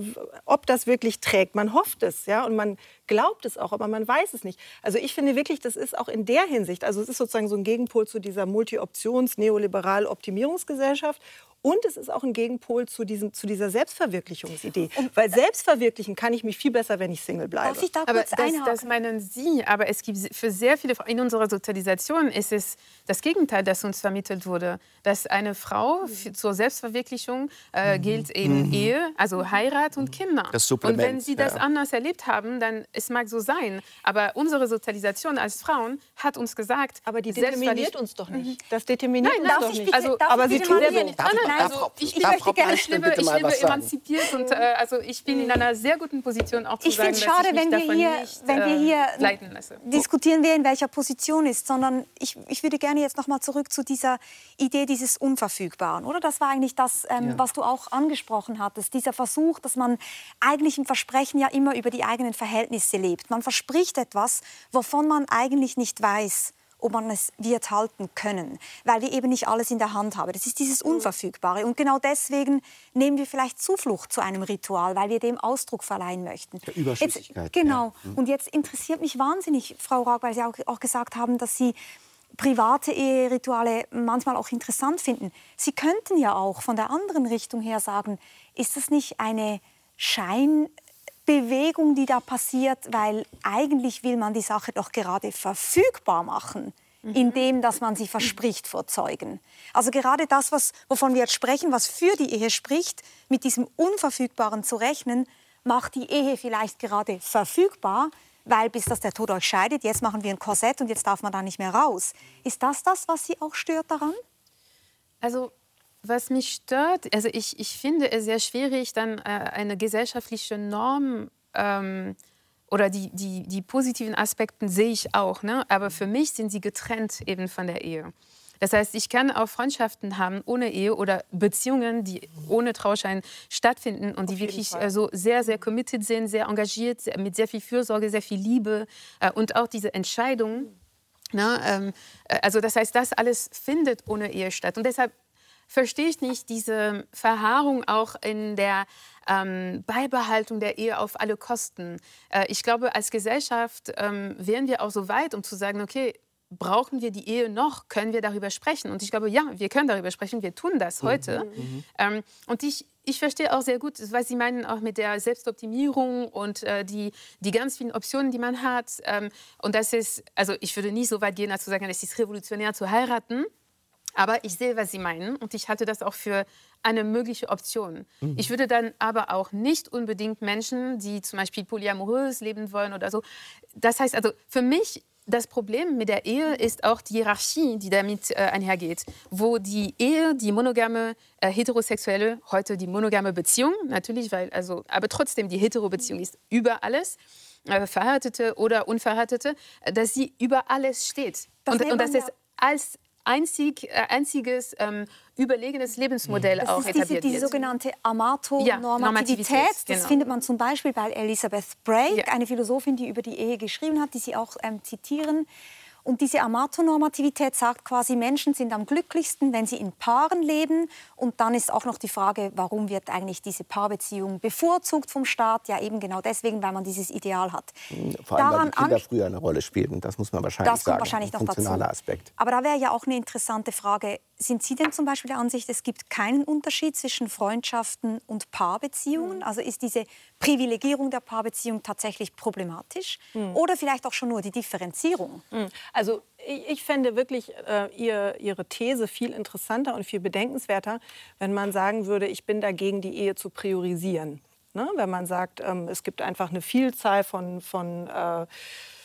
ob das wirklich trägt. Man hofft es, ja, und man glaubt es auch, aber man weiß es nicht. Also ich finde wirklich, das ist auch in der Hinsicht, also es ist sozusagen so ein Gegenpol zu dieser Multi-Options-Neoliberal-Optimierungsgesellschaft und es ist auch ein Gegenpol zu, diesem, zu dieser Selbstverwirklichungsidee. Und Weil selbstverwirklichen kann ich mich viel besser, wenn ich Single bleibe. Darf ich da aber das, das, meinen Sie, aber es gibt für sehr viele, in unserer Sozialisation ist es das Gegenteil, das uns vermittelt wurde. Dass eine Frau für, zur Selbstverwirklichung äh, mhm. gilt eben mhm. Ehe, also Heirat und Kinder. Das und wenn Sie das ja. anders erlebt haben, dann es mag so sein. Aber unsere Sozialisation als Frauen hat uns gesagt, aber die determiniert uns doch nicht. Das determiniert Nein, uns doch nicht. Also, aber Sie tun es nicht. Also ich, ich möchte gerne, ich lebe, ich lebe emanzipiert und äh, also ich bin in einer sehr guten Position auch zu ich sagen, schade, dass ich wenn wir hier, nicht, wenn wir hier äh, leiten lasse. diskutieren, wer in welcher Position ist, sondern ich, ich würde gerne jetzt noch mal zurück zu dieser Idee dieses Unverfügbaren, oder? Das war eigentlich das, ähm, ja. was du auch angesprochen hattest, dieser Versuch, dass man eigentlich im Versprechen ja immer über die eigenen Verhältnisse lebt. Man verspricht etwas, wovon man eigentlich nicht weiß, ob man es wird halten können, weil wir eben nicht alles in der Hand haben. Das ist dieses. Unverfügbare. Und genau deswegen nehmen wir vielleicht Zuflucht zu einem Ritual, weil wir dem Ausdruck verleihen möchten. Der Überschüssigkeit. Jetzt, genau. Ja. Mhm. Und jetzt interessiert mich wahnsinnig, Frau Rag, weil Sie auch, auch gesagt haben, dass Sie private Eherituale manchmal auch interessant finden. Sie könnten ja auch von der anderen Richtung her sagen, ist das nicht eine Schein Bewegung, die da passiert, weil eigentlich will man die Sache doch gerade verfügbar machen, mhm. indem dass man sie verspricht vor Zeugen. Also gerade das, was, wovon wir jetzt sprechen, was für die Ehe spricht, mit diesem Unverfügbaren zu rechnen, macht die Ehe vielleicht gerade verfügbar, weil bis das der Tod euch scheidet, jetzt machen wir ein Korsett und jetzt darf man da nicht mehr raus. Ist das das, was Sie auch stört daran? Also was mich stört, also ich, ich finde es sehr schwierig, dann äh, eine gesellschaftliche Norm ähm, oder die, die, die positiven Aspekte sehe ich auch, ne? aber für mich sind sie getrennt eben von der Ehe. Das heißt, ich kann auch Freundschaften haben ohne Ehe oder Beziehungen, die ohne Trauschein stattfinden und Auf die wirklich Fall. so sehr, sehr committed sind, sehr engagiert, mit sehr viel Fürsorge, sehr viel Liebe äh, und auch diese Entscheidung. Ne, ähm, äh, also das heißt, das alles findet ohne Ehe statt. Und deshalb verstehe ich nicht diese Verharrung auch in der ähm, Beibehaltung der Ehe auf alle Kosten. Äh, ich glaube, als Gesellschaft ähm, wären wir auch so weit, um zu sagen, okay, brauchen wir die Ehe noch? Können wir darüber sprechen? Und ich glaube, ja, wir können darüber sprechen. Wir tun das mhm. heute. Mhm. Ähm, und ich, ich verstehe auch sehr gut, was Sie meinen, auch mit der Selbstoptimierung und äh, die, die ganz vielen Optionen, die man hat. Ähm, und das ist, also ich würde nie so weit gehen, als zu sagen, es ist revolutionär zu heiraten. Aber ich sehe, was Sie meinen und ich halte das auch für eine mögliche Option. Mhm. Ich würde dann aber auch nicht unbedingt Menschen, die zum Beispiel polyamorös leben wollen oder so. Das heißt also, für mich das Problem mit der Ehe ist auch die Hierarchie, die damit äh, einhergeht, wo die Ehe, die monogame äh, heterosexuelle, heute die monogame Beziehung, natürlich, weil also, aber trotzdem die Hetero-Beziehung ist über alles, äh, Verheiratete oder Unverheiratete, äh, dass sie über alles steht. Das und, und das ist als einzig, äh, einziges ähm, überlegenes Lebensmodell das auch ist etabliert diese, die sogenannte Amato-Normativität. Ja, das genau. findet man zum Beispiel bei Elizabeth Brake, ja. eine Philosophin, die über die Ehe geschrieben hat, die Sie auch ähm, zitieren. Und diese Amatonormativität sagt quasi, Menschen sind am glücklichsten, wenn sie in Paaren leben. Und dann ist auch noch die Frage, warum wird eigentlich diese Paarbeziehung bevorzugt vom Staat? Ja, eben genau deswegen, weil man dieses Ideal hat. Vor allem, Daran weil die Kinder früher eine Rolle spielten. Das muss man wahrscheinlich das sagen. Kommt wahrscheinlich noch dazu. Aspekt. Aber da wäre ja auch eine interessante Frage. Sind Sie denn zum Beispiel der Ansicht, es gibt keinen Unterschied zwischen Freundschaften und Paarbeziehungen? Mhm. Also ist diese Privilegierung der Paarbeziehung tatsächlich problematisch? Mhm. Oder vielleicht auch schon nur die Differenzierung? Mhm. Also ich, ich fände wirklich äh, ihr, Ihre These viel interessanter und viel bedenkenswerter, wenn man sagen würde, ich bin dagegen, die Ehe zu priorisieren. Ne? Wenn man sagt, ähm, es gibt einfach eine Vielzahl von, von äh,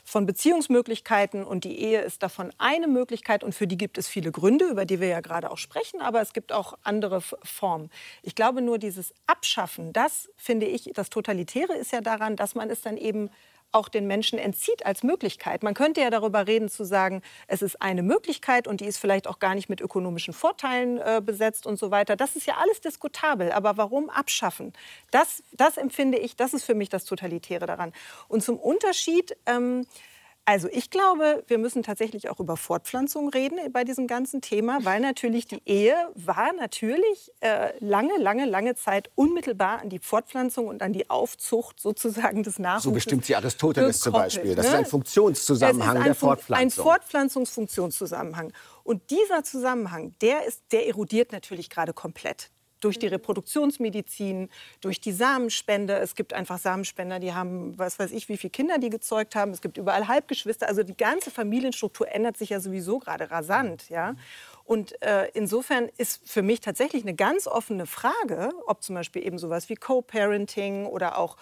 von Beziehungsmöglichkeiten und die Ehe ist davon eine Möglichkeit und für die gibt es viele Gründe, über die wir ja gerade auch sprechen, aber es gibt auch andere Formen. Ich glaube nur dieses Abschaffen, das finde ich, das Totalitäre ist ja daran, dass man es dann eben auch den Menschen entzieht als Möglichkeit. Man könnte ja darüber reden zu sagen, es ist eine Möglichkeit und die ist vielleicht auch gar nicht mit ökonomischen Vorteilen äh, besetzt und so weiter. Das ist ja alles diskutabel. Aber warum abschaffen? Das, das empfinde ich, das ist für mich das Totalitäre daran. Und zum Unterschied ähm, also ich glaube, wir müssen tatsächlich auch über Fortpflanzung reden bei diesem ganzen Thema, weil natürlich die Ehe war natürlich äh, lange, lange, lange Zeit unmittelbar an die Fortpflanzung und an die Aufzucht sozusagen des Nachwuchses. So bestimmt sie Aristoteles zum Beispiel. Das ne? ist ein Funktionszusammenhang ein der Fortpflanzung. Ein Fortpflanzungsfunktionszusammenhang. Und dieser Zusammenhang, der, ist, der erodiert natürlich gerade komplett durch die Reproduktionsmedizin, durch die Samenspende. Es gibt einfach Samenspender, die haben, was weiß ich, wie viele Kinder die gezeugt haben. Es gibt überall Halbgeschwister. Also die ganze Familienstruktur ändert sich ja sowieso gerade rasant. Ja? Und äh, insofern ist für mich tatsächlich eine ganz offene Frage, ob zum Beispiel eben sowas wie Co-Parenting oder auch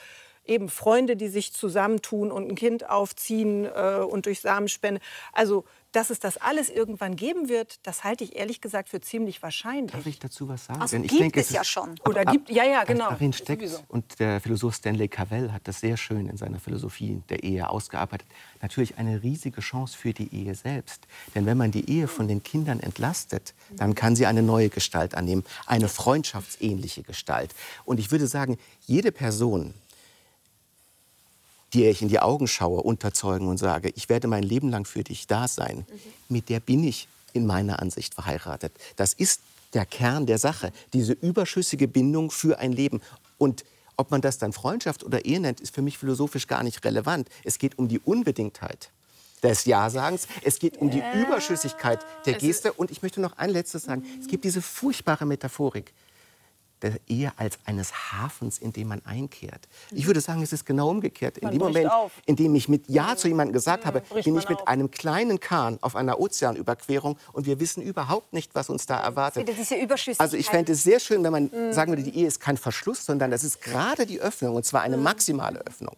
eben Freunde, die sich zusammentun und ein Kind aufziehen äh, und durch Samenspende. Also dass es das alles irgendwann geben wird, das halte ich ehrlich gesagt für ziemlich wahrscheinlich. Darf ich dazu was sagen? Also ich gibt denke, es, es ja schon. Oder ab, gibt, ja, ja, genau. Darin steckt, und der Philosoph Stanley Cavell hat das sehr schön in seiner Philosophie der Ehe ausgearbeitet, natürlich eine riesige Chance für die Ehe selbst. Denn wenn man die Ehe von den Kindern entlastet, dann kann sie eine neue Gestalt annehmen, eine freundschaftsähnliche Gestalt. Und ich würde sagen, jede Person, die ich in die Augen schaue, unterzeugen und sage, ich werde mein Leben lang für dich da sein, mhm. mit der bin ich in meiner Ansicht verheiratet. Das ist der Kern der Sache, diese überschüssige Bindung für ein Leben. Und ob man das dann Freundschaft oder Ehe nennt, ist für mich philosophisch gar nicht relevant. Es geht um die Unbedingtheit des Ja-Sagens. Es geht um die Überschüssigkeit der Geste. Und ich möchte noch ein letztes sagen. Es gibt diese furchtbare Metaphorik der Ehe als eines Hafens, in dem man einkehrt. Ich würde sagen, es ist genau umgekehrt. In man dem Moment, auf. in dem ich mit Ja zu jemandem gesagt habe, bin ich mit auf. einem kleinen Kahn auf einer Ozeanüberquerung und wir wissen überhaupt nicht, was uns da erwartet. Also ich fände es sehr schön, wenn man mhm. sagen würde, die Ehe ist kein Verschluss, sondern das ist gerade die Öffnung und zwar eine mhm. maximale Öffnung.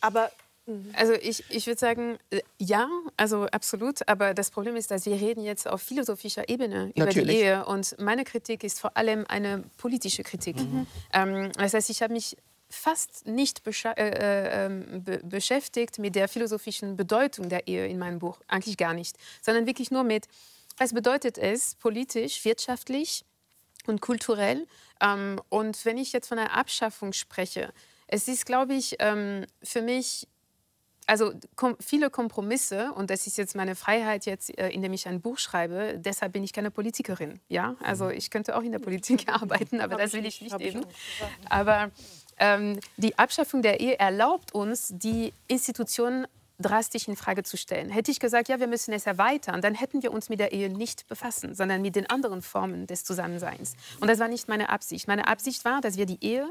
Aber Mhm. Also ich, ich würde sagen, äh, ja, also absolut. Aber das Problem ist, dass wir reden jetzt auf philosophischer Ebene über Natürlich. die Ehe. Und meine Kritik ist vor allem eine politische Kritik. Mhm. Ähm, das heißt, ich habe mich fast nicht äh, äh, ähm, be beschäftigt mit der philosophischen Bedeutung der Ehe in meinem Buch. Eigentlich gar nicht. Sondern wirklich nur mit, was bedeutet es politisch, wirtschaftlich und kulturell. Ähm, und wenn ich jetzt von einer Abschaffung spreche, es ist, glaube ich, ähm, für mich also kom viele Kompromisse und das ist jetzt meine Freiheit jetzt, äh, indem ich ein Buch schreibe. Deshalb bin ich keine Politikerin. Ja, also mhm. ich könnte auch in der Politik arbeiten, aber das will ich nicht eben. Aber ähm, die Abschaffung der Ehe erlaubt uns, die Institutionen drastisch in Frage zu stellen. Hätte ich gesagt, ja, wir müssen es erweitern, dann hätten wir uns mit der Ehe nicht befassen, sondern mit den anderen Formen des Zusammenseins. Und das war nicht meine Absicht. Meine Absicht war, dass wir die Ehe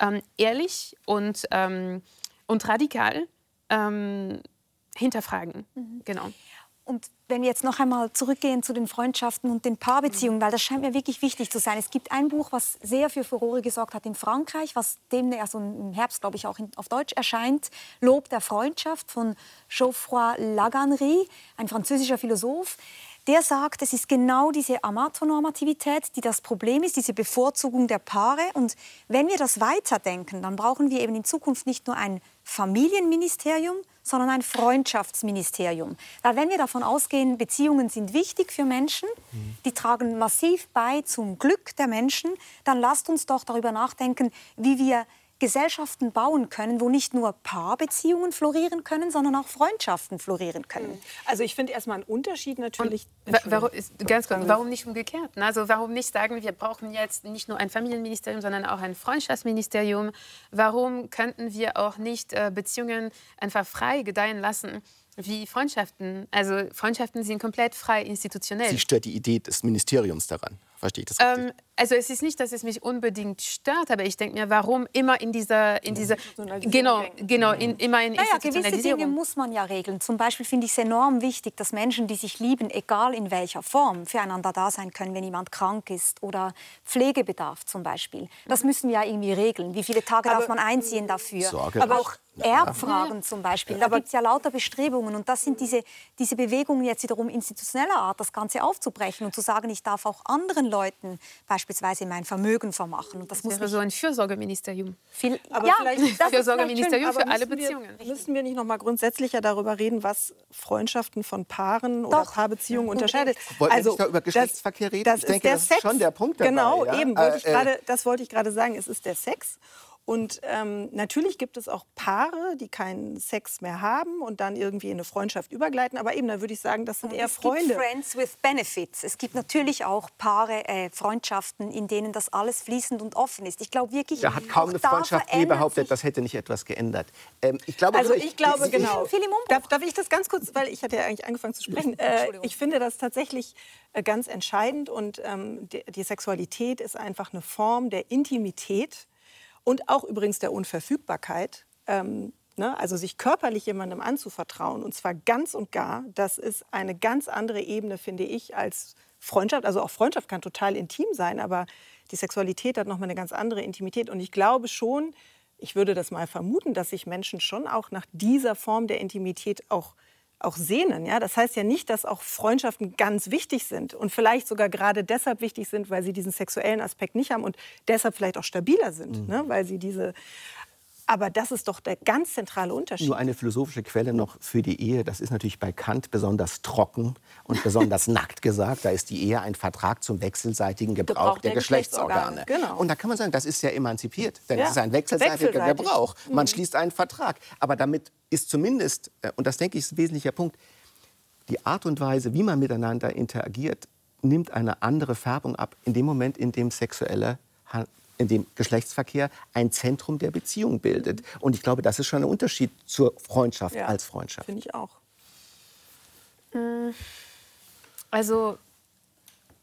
ähm, ehrlich und, ähm, und radikal ähm, hinterfragen. Mhm. Genau. Und wenn wir jetzt noch einmal zurückgehen zu den Freundschaften und den Paarbeziehungen, mhm. weil das scheint mir wirklich wichtig zu sein. Es gibt ein Buch, was sehr für Furore gesorgt hat in Frankreich, was demnächst also im Herbst, glaube ich, auch in, auf Deutsch erscheint. Lob der Freundschaft von Geoffroy Laganerie, ein französischer Philosoph der sagt, es ist genau diese Amatonormativität, die das Problem ist, diese Bevorzugung der Paare. Und wenn wir das weiterdenken, dann brauchen wir eben in Zukunft nicht nur ein Familienministerium, sondern ein Freundschaftsministerium. Weil wenn wir davon ausgehen, Beziehungen sind wichtig für Menschen, die tragen massiv bei zum Glück der Menschen, dann lasst uns doch darüber nachdenken, wie wir Gesellschaften bauen können, wo nicht nur Paarbeziehungen florieren können, sondern auch Freundschaften florieren können. Also ich finde erstmal einen Unterschied natürlich. Warum, ganz kurz, warum nicht umgekehrt? Also warum nicht sagen, wir brauchen jetzt nicht nur ein Familienministerium, sondern auch ein Freundschaftsministerium? Warum könnten wir auch nicht äh, Beziehungen einfach frei gedeihen lassen? wie Freundschaften. Also Freundschaften sind komplett frei institutionell. Sie stört die Idee des Ministeriums daran. Verstehe ich das richtig? Ähm, also es ist nicht, dass es mich unbedingt stört, aber ich denke mir, warum immer in dieser, in dieser genau, genau, in, immer in naja, gewisse Dinge muss man ja regeln. Zum Beispiel finde ich es enorm wichtig, dass Menschen, die sich lieben, egal in welcher Form, füreinander da sein können, wenn jemand krank ist oder Pflegebedarf zum Beispiel. Das müssen wir ja irgendwie regeln. Wie viele Tage aber, darf man einziehen dafür? Sorge. Aber auch Erbfragen zum Beispiel. Da gibt es ja lauter Bestrebungen. Und das sind diese, diese Bewegungen jetzt wiederum institutioneller Art, das Ganze aufzubrechen und zu sagen, ich darf auch anderen Leuten beispielsweise mein Vermögen vermachen. Und das, das muss wäre so ein Fürsorgeministerium. Viel, aber ja, vielleicht das Fürsorgeministerium für alle Beziehungen. Wir, müssen wir nicht noch mal grundsätzlicher darüber reden, was Freundschaften von Paaren oder Doch. Paarbeziehungen ja. unterscheidet? Wollten also, wir nicht über Geschlechtsverkehr reden? Das ich denke, das ist schon der Punkt dabei. Genau, ja? eben. Wollte äh, grade, das wollte ich gerade sagen. Es ist der Sex. Und ähm, natürlich gibt es auch Paare, die keinen Sex mehr haben und dann irgendwie in eine Freundschaft übergleiten. Aber eben, da würde ich sagen, das sind eher es Freunde. Es gibt Friends with Benefits. Es gibt natürlich auch Paare, äh, Freundschaften, in denen das alles fließend und offen ist. Ich glaube wirklich, da hat kaum eine Freundschaft je behauptet, das hätte nicht etwas geändert. Ähm, ich glaube, also ich glaube ich, genau. Darf, darf, ich das ganz kurz, weil ich hatte ja eigentlich angefangen zu sprechen. Äh, ich finde das tatsächlich äh, ganz entscheidend und ähm, die, die Sexualität ist einfach eine Form der Intimität und auch übrigens der Unverfügbarkeit. Ähm, ne? Also sich körperlich jemandem anzuvertrauen und zwar ganz und gar, das ist eine ganz andere Ebene, finde ich, als Freundschaft. Also auch Freundschaft kann total intim sein, aber die Sexualität hat nochmal eine ganz andere Intimität. Und ich glaube schon, ich würde das mal vermuten, dass sich Menschen schon auch nach dieser Form der Intimität auch auch sehnen. Ja? Das heißt ja nicht, dass auch Freundschaften ganz wichtig sind und vielleicht sogar gerade deshalb wichtig sind, weil sie diesen sexuellen Aspekt nicht haben und deshalb vielleicht auch stabiler sind, mhm. ne? weil sie diese aber das ist doch der ganz zentrale Unterschied. Nur eine philosophische Quelle noch für die Ehe. Das ist natürlich bei Kant besonders trocken und besonders nackt gesagt. Da ist die Ehe ein Vertrag zum wechselseitigen Gebrauch, Gebrauch der, der, Geschlechtsorgane. Genau. Und da kann man sagen, das ist ja emanzipiert. Denn ja. es ist ein wechselseitiger Wechselseitig. Gebrauch. Man mhm. schließt einen Vertrag. Aber damit ist zumindest, äh, und das denke ich ist ein wesentlicher Punkt, die Art und Weise, wie man miteinander interagiert, nimmt eine andere Färbung ab in dem Moment, in dem sexuelle in dem Geschlechtsverkehr ein Zentrum der Beziehung bildet. Und ich glaube, das ist schon ein Unterschied zur Freundschaft ja, als Freundschaft. Finde ich auch. Mm, also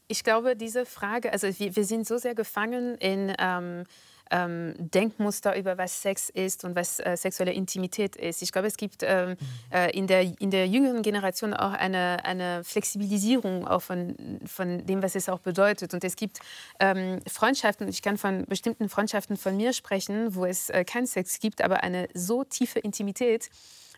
ich glaube, diese Frage, also wir, wir sind so sehr gefangen in ähm, ähm, Denkmuster über was Sex ist und was äh, sexuelle Intimität ist. Ich glaube, es gibt ähm, äh, in, der, in der jüngeren Generation auch eine, eine Flexibilisierung auch von, von dem, was es auch bedeutet. Und es gibt ähm, Freundschaften, ich kann von bestimmten Freundschaften von mir sprechen, wo es äh, keinen Sex gibt, aber eine so tiefe Intimität,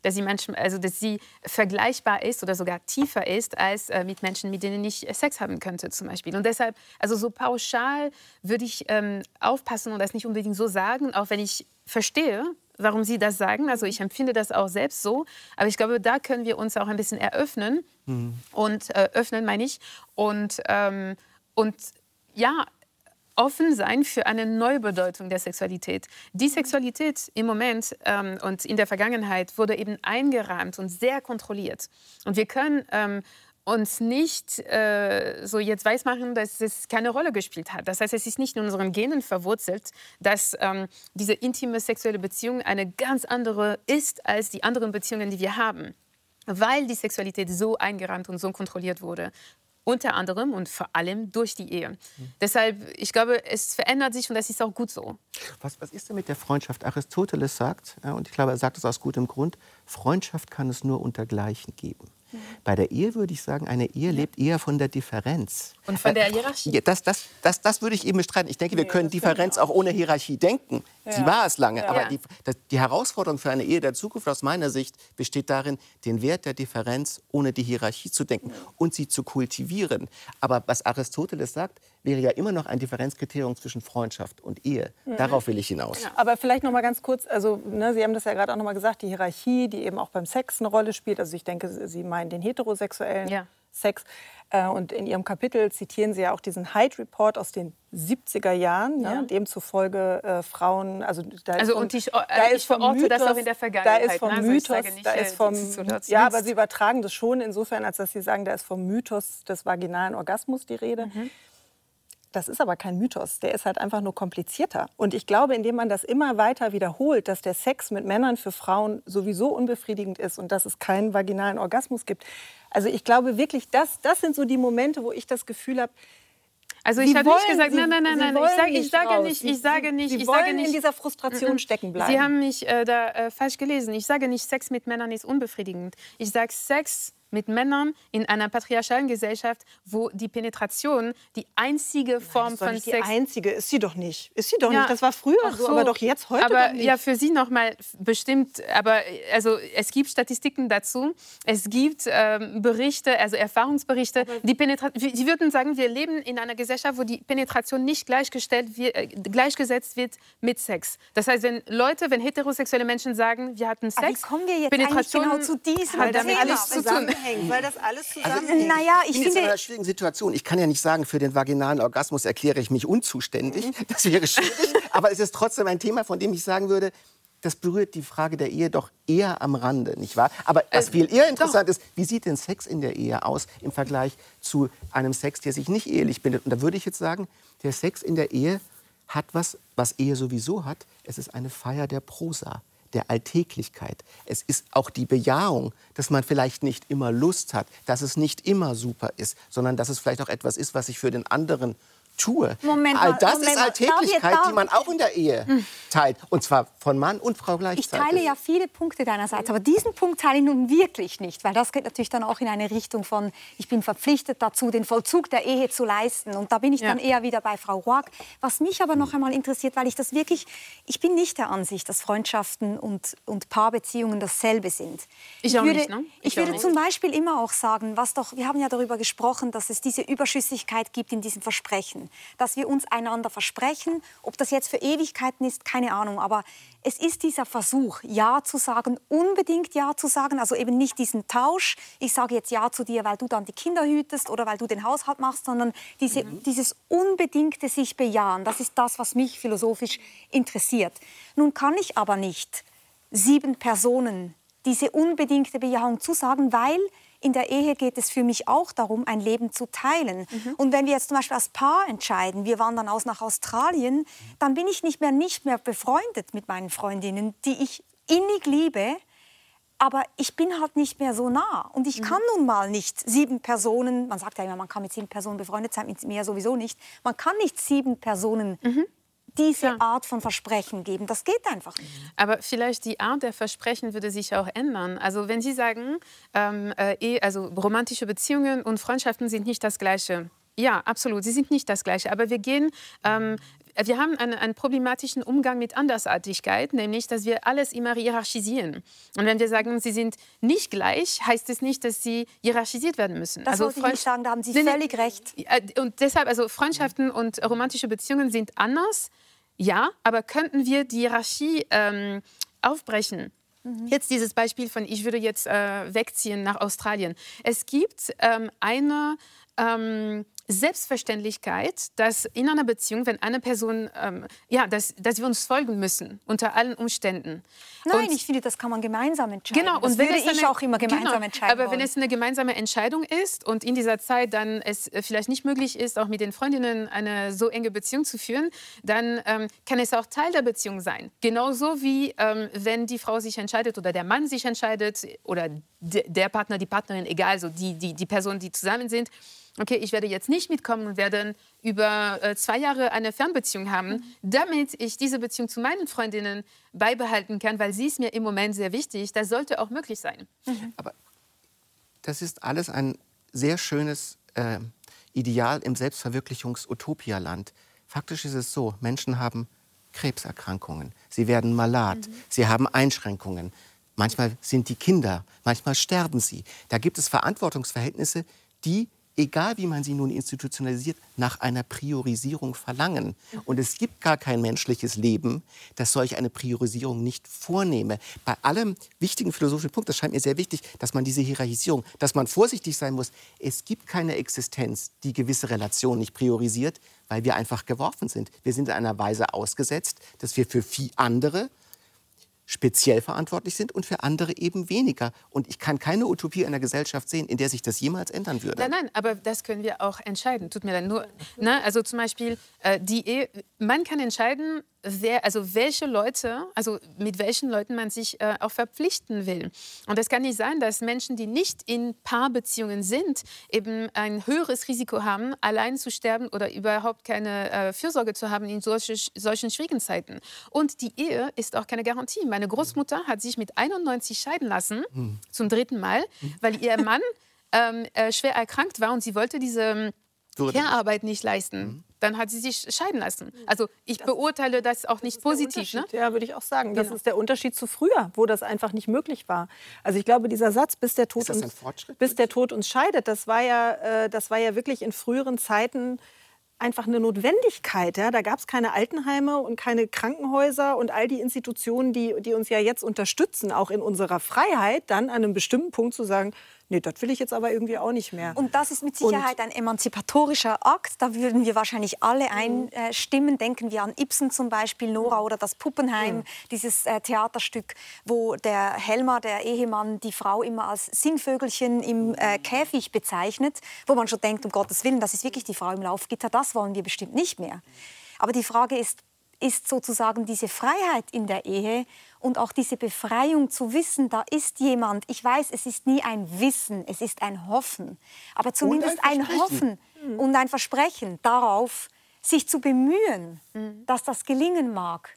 dass sie, manchmal, also dass sie vergleichbar ist oder sogar tiefer ist als äh, mit Menschen, mit denen ich Sex haben könnte zum Beispiel. Und deshalb, also so pauschal würde ich ähm, aufpassen und das nicht unbedingt so sagen, auch wenn ich verstehe, warum Sie das sagen. Also ich empfinde das auch selbst so. Aber ich glaube, da können wir uns auch ein bisschen eröffnen mhm. und äh, öffnen, meine ich. Und, ähm, und ja, offen sein für eine Neubedeutung der Sexualität. Die Sexualität im Moment ähm, und in der Vergangenheit wurde eben eingerahmt und sehr kontrolliert. Und wir können ähm, uns nicht äh, so jetzt weismachen, dass es keine Rolle gespielt hat. Das heißt, es ist nicht in unseren Genen verwurzelt, dass ähm, diese intime sexuelle Beziehung eine ganz andere ist als die anderen Beziehungen, die wir haben weil die Sexualität so eingerahmt und so kontrolliert wurde unter anderem und vor allem durch die Ehe. Mhm. Deshalb, ich glaube, es verändert sich und das ist auch gut so. Was, was ist denn mit der Freundschaft? Aristoteles sagt, ja, und ich glaube, er sagt es aus gutem Grund, Freundschaft kann es nur unter Gleichen geben. Bei der Ehe würde ich sagen, eine Ehe lebt eher von der Differenz. Und von der Hierarchie? Das, das, das, das würde ich eben bestreiten. Ich denke, wir können Differenz auch ohne Hierarchie denken. Ja. Sie war es lange. Ja. Aber die, die, Herausforderung für eine Ehe der Zukunft aus meiner Sicht besteht darin, den Wert der Differenz ohne die Hierarchie zu denken und sie zu kultivieren. Aber was Aristoteles sagt, wäre ja immer noch ein Differenzkriterium zwischen Freundschaft und Ehe. Mhm. Darauf will ich hinaus. Ja. Aber vielleicht noch mal ganz kurz, also ne, Sie haben das ja gerade auch noch mal gesagt, die Hierarchie, die eben auch beim Sex eine Rolle spielt. Also ich denke, Sie meinen den heterosexuellen ja. Sex. Äh, und in Ihrem Kapitel zitieren Sie ja auch diesen Hyde Report aus den 70er Jahren, ja. ne, demzufolge äh, Frauen, also da also vom, und ich, da ich ist verorte Mythos, das auch in der Vergangenheit. Da ist vom ne? also Mythos, nicht, da ist vom, ja, aber Sie übertragen das schon insofern, als dass Sie sagen, da ist vom Mythos des vaginalen Orgasmus die Rede. Mhm. Das ist aber kein Mythos, der ist halt einfach nur komplizierter. Und ich glaube, indem man das immer weiter wiederholt, dass der Sex mit Männern für Frauen sowieso unbefriedigend ist und dass es keinen vaginalen Orgasmus gibt. Also ich glaube wirklich, das, das sind so die Momente, wo ich das Gefühl habe, Also ich habe nicht gesagt, nein, nein, nein, nein. Ich sage, ich sage nicht, ich sage nicht, Sie ich sage nicht. in dieser Frustration stecken bleiben. Sie haben mich äh, da äh, falsch gelesen. Ich sage nicht, Sex mit Männern ist unbefriedigend. Ich sage, Sex mit Männern in einer patriarchalen Gesellschaft, wo die Penetration die einzige Form doch von nicht Sex die einzige. Ist sie doch nicht. Ist sie doch Ja. nicht. Das war früher Ach so, aber doch jetzt heute aber ja, für Sie noch mal bestimmt. Aber also es gibt Statistiken dazu. Es gibt ähm, Berichte, also Erfahrungsberichte. Die Penetra Sie würden sagen, wir leben in einer Gesellschaft, wo die Penetration nicht gleichgestellt wird, äh, gleichgesetzt wird mit Sex. Das heißt, wenn Leute, wenn heterosexuelle Menschen sagen, wir hatten Aber Sex, wie kommen wir jetzt Penetration genau zu diesem Thema? alles zu tun. Zusammenhängt, weil das alles zusammenhängt. Naja, Ich ich bin jetzt in einer schwierigen Situation. Ich kann ja nicht sagen, für den vaginalen Orgasmus erkläre ich mich unzuständig. Mhm. Das wäre schwierig. Aber es ist trotzdem ein Thema, von dem ich sagen würde, das berührt die Frage der Ehe doch eher am Rande, nicht wahr? Aber was Äh, viel eher interessant ist, wie sieht denn Sex in der Ehe aus im Vergleich zu einem Sex, der sich nicht ehelich bindet? Und da würde ich jetzt sagen, der Sex in der Ehe hat was, was Ehe sowieso hat. Es ist eine Feier der Prosa, der Alltäglichkeit. Es ist auch die Bejahung, dass man vielleicht nicht immer Lust hat, dass es nicht immer super ist, sondern dass es vielleicht auch etwas ist, was ich für den anderen tue. Moment All das Moment ist. Alltäglichkeit, ich- die man auch in der Ehe teilt. Und zwar von Mann und Frau ich gleichzeitig. teile ja viele Punkte deinerseits, aber diesen Punkt teile ich nun wirklich nicht, weil das geht natürlich dann auch in eine Richtung von, ich bin verpflichtet dazu, den Vollzug der Ehe zu leisten. Und da bin ich dann eher wieder bei Frau Roag. Was mich aber noch einmal interessiert, weil ich das wirklich, ich bin nicht der Ansicht, dass Freundschaften und, und Paarbeziehungen dasselbe sind. Ich auch würde, nicht, ne? Ich, Ich würde nicht. zum Beispiel immer auch sagen, was doch, wir haben ja darüber gesprochen, dass es diese Überschüssigkeit gibt in diesem Versprechen, dass wir uns einander versprechen, ob das jetzt für Ewigkeiten ist, keine Ahnung, aber es ist dieser Versuch, Ja zu sagen, unbedingt Ja zu sagen, also eben nicht diesen Tausch, ich sage jetzt Ja zu dir, weil du dann die Kinder hütest oder weil du den Haushalt machst, sondern diese, dieses unbedingte sich bejahen, das ist das, was mich philosophisch interessiert. Nun kann ich aber nicht sieben Personen diese unbedingte Bejahung zusagen, weil in der Ehe geht es für mich auch darum, ein Leben zu teilen. Und wenn wir jetzt zum Beispiel als Paar entscheiden, wir wandern aus nach Australien, dann bin ich nicht mehr, nicht mehr befreundet mit meinen Freundinnen, die ich innig liebe, aber ich bin halt nicht mehr so nah. Und ich kann nun mal nicht sieben Personen, man sagt ja immer, man kann mit sieben Personen befreundet sein, mit mir sowieso nicht, man kann nicht sieben Personen diese Art von Versprechen geben. Das geht einfach nicht. Aber vielleicht die Art der Versprechen würde sich auch ändern. Also wenn Sie sagen, ähm, äh, eh- also romantische Beziehungen und Freundschaften sind nicht das Gleiche. Ja, absolut, sie sind nicht das Gleiche. Aber wir gehen, ähm, wir haben einen, einen problematischen Umgang mit Andersartigkeit, nämlich, dass wir alles immer hierarchisieren. Und wenn wir sagen, sie sind nicht gleich, heißt es nicht, dass sie hierarchisiert werden müssen. Das wollte ich Freund- nicht sagen, da haben Sie völlig recht. Äh, Und deshalb, also Freundschaften und romantische Beziehungen sind anders, ja, aber könnten wir die Hierarchie ähm, aufbrechen? Jetzt dieses Beispiel von, ich würde jetzt äh, wegziehen nach Australien. Es gibt ähm, eine ähm, Selbstverständlichkeit, dass in einer Beziehung, wenn eine Person, ähm, ja, dass, dass wir uns folgen müssen, unter allen Umständen. Nein, Und- ich finde, das kann man gemeinsam entscheiden. Genau, das und wenn würde ich eine- auch immer gemeinsam genau, entscheiden Aber wollen. wenn es eine gemeinsame Entscheidung ist und in dieser Zeit dann es äh, vielleicht nicht möglich ist, auch mit den Freundinnen eine so enge Beziehung zu führen, dann ähm, kann es auch Teil der Beziehung sein. Genauso wie ähm, wenn die Frau sich entscheidet oder der Mann sich entscheidet oder de der Partner, die Partnerin, egal, so die, die, die Personen, die zusammen sind. Okay, ich werde jetzt nicht mitkommen und werde über äh, zwei Jahre eine Fernbeziehung haben, damit ich diese Beziehung zu meinen Freundinnen beibehalten kann, weil sie ist mir im Moment sehr wichtig. Das sollte auch möglich sein. Aber das ist alles ein sehr schönes äh, Ideal im Selbstverwirklichungs-Utopia-Land. Faktisch ist es so, Menschen haben Krebserkrankungen, sie werden malat, sie haben Einschränkungen. Manchmal sind die Kinder, manchmal sterben sie. Da gibt es Verantwortungsverhältnisse, die, egal wie man sie nun institutionalisiert, nach einer Priorisierung verlangen. Und es gibt gar kein menschliches Leben, das solch eine Priorisierung nicht vornehme. Bei allem wichtigen philosophischen Punkt, das scheint mir sehr wichtig, dass man diese Hierarchisierung, dass man vorsichtig sein muss. Es gibt keine Existenz, die gewisse Relationen nicht priorisiert, weil wir einfach geworfen sind. Wir sind in einer Weise ausgesetzt, dass wir für viel andere speziell verantwortlich sind und für andere eben weniger. Und ich kann keine Utopie einer Gesellschaft sehen, in der sich das jemals ändern würde. Nein, nein, aber das können wir auch entscheiden. Tut mir leid. Nur, ne, also zum Beispiel, äh, die Ehe, man kann entscheiden, wer, also welche Leute, also mit welchen Leuten man sich äh, auch verpflichten will. Und es kann nicht sein, dass Menschen, die nicht in Paarbeziehungen sind, eben ein höheres Risiko haben, allein zu sterben oder überhaupt keine äh, Fürsorge zu haben in solche, solchen schwierigen Zeiten. Und die Ehe ist auch keine Garantie. Meine Großmutter hat sich mit 91 scheiden lassen, mhm. zum dritten Mal, weil ihr Mann ähm, äh, schwer erkrankt war und sie wollte diese Care-Arbeit nicht leisten. Mhm. Dann hat sie sich scheiden lassen. Also ich das, beurteile das auch nicht positiv. Ne? Ja, würde ich auch sagen. Das genau. ist der Unterschied zu früher, wo das einfach nicht möglich war. Also ich glaube, dieser Satz, bis der Tod, uns, bis der Tod uns scheidet, das war, ja, äh, das war ja wirklich in früheren Zeiten einfach eine Notwendigkeit. Ja? Da gab es keine Altenheime und keine Krankenhäuser und all die Institutionen, die, die uns ja jetzt unterstützen, auch in unserer Freiheit, dann an einem bestimmten Punkt zu sagen, nee, das will ich jetzt aber irgendwie auch nicht mehr. Und das ist mit Sicherheit und ein emanzipatorischer Akt. Da würden wir wahrscheinlich alle mhm. einstimmen. Denken wir an Ibsen zum Beispiel, Nora oder das Puppenheim, mhm. dieses äh, Theaterstück, wo der Helmer, der Ehemann, die Frau immer als Singvögelchen im äh, Käfig bezeichnet, wo man schon denkt, um Gottes Willen, das ist wirklich die Frau im Laufgitter. Das wollen wir bestimmt nicht mehr. Aber die Frage ist, ist sozusagen diese Freiheit in der Ehe und auch diese Befreiung zu wissen, da ist jemand. Ich weiß, es ist nie ein Wissen, es ist ein Hoffen, aber zumindest ein, ein, Hoffen mhm. und ein Versprechen darauf, sich zu bemühen, mhm. dass das gelingen mag.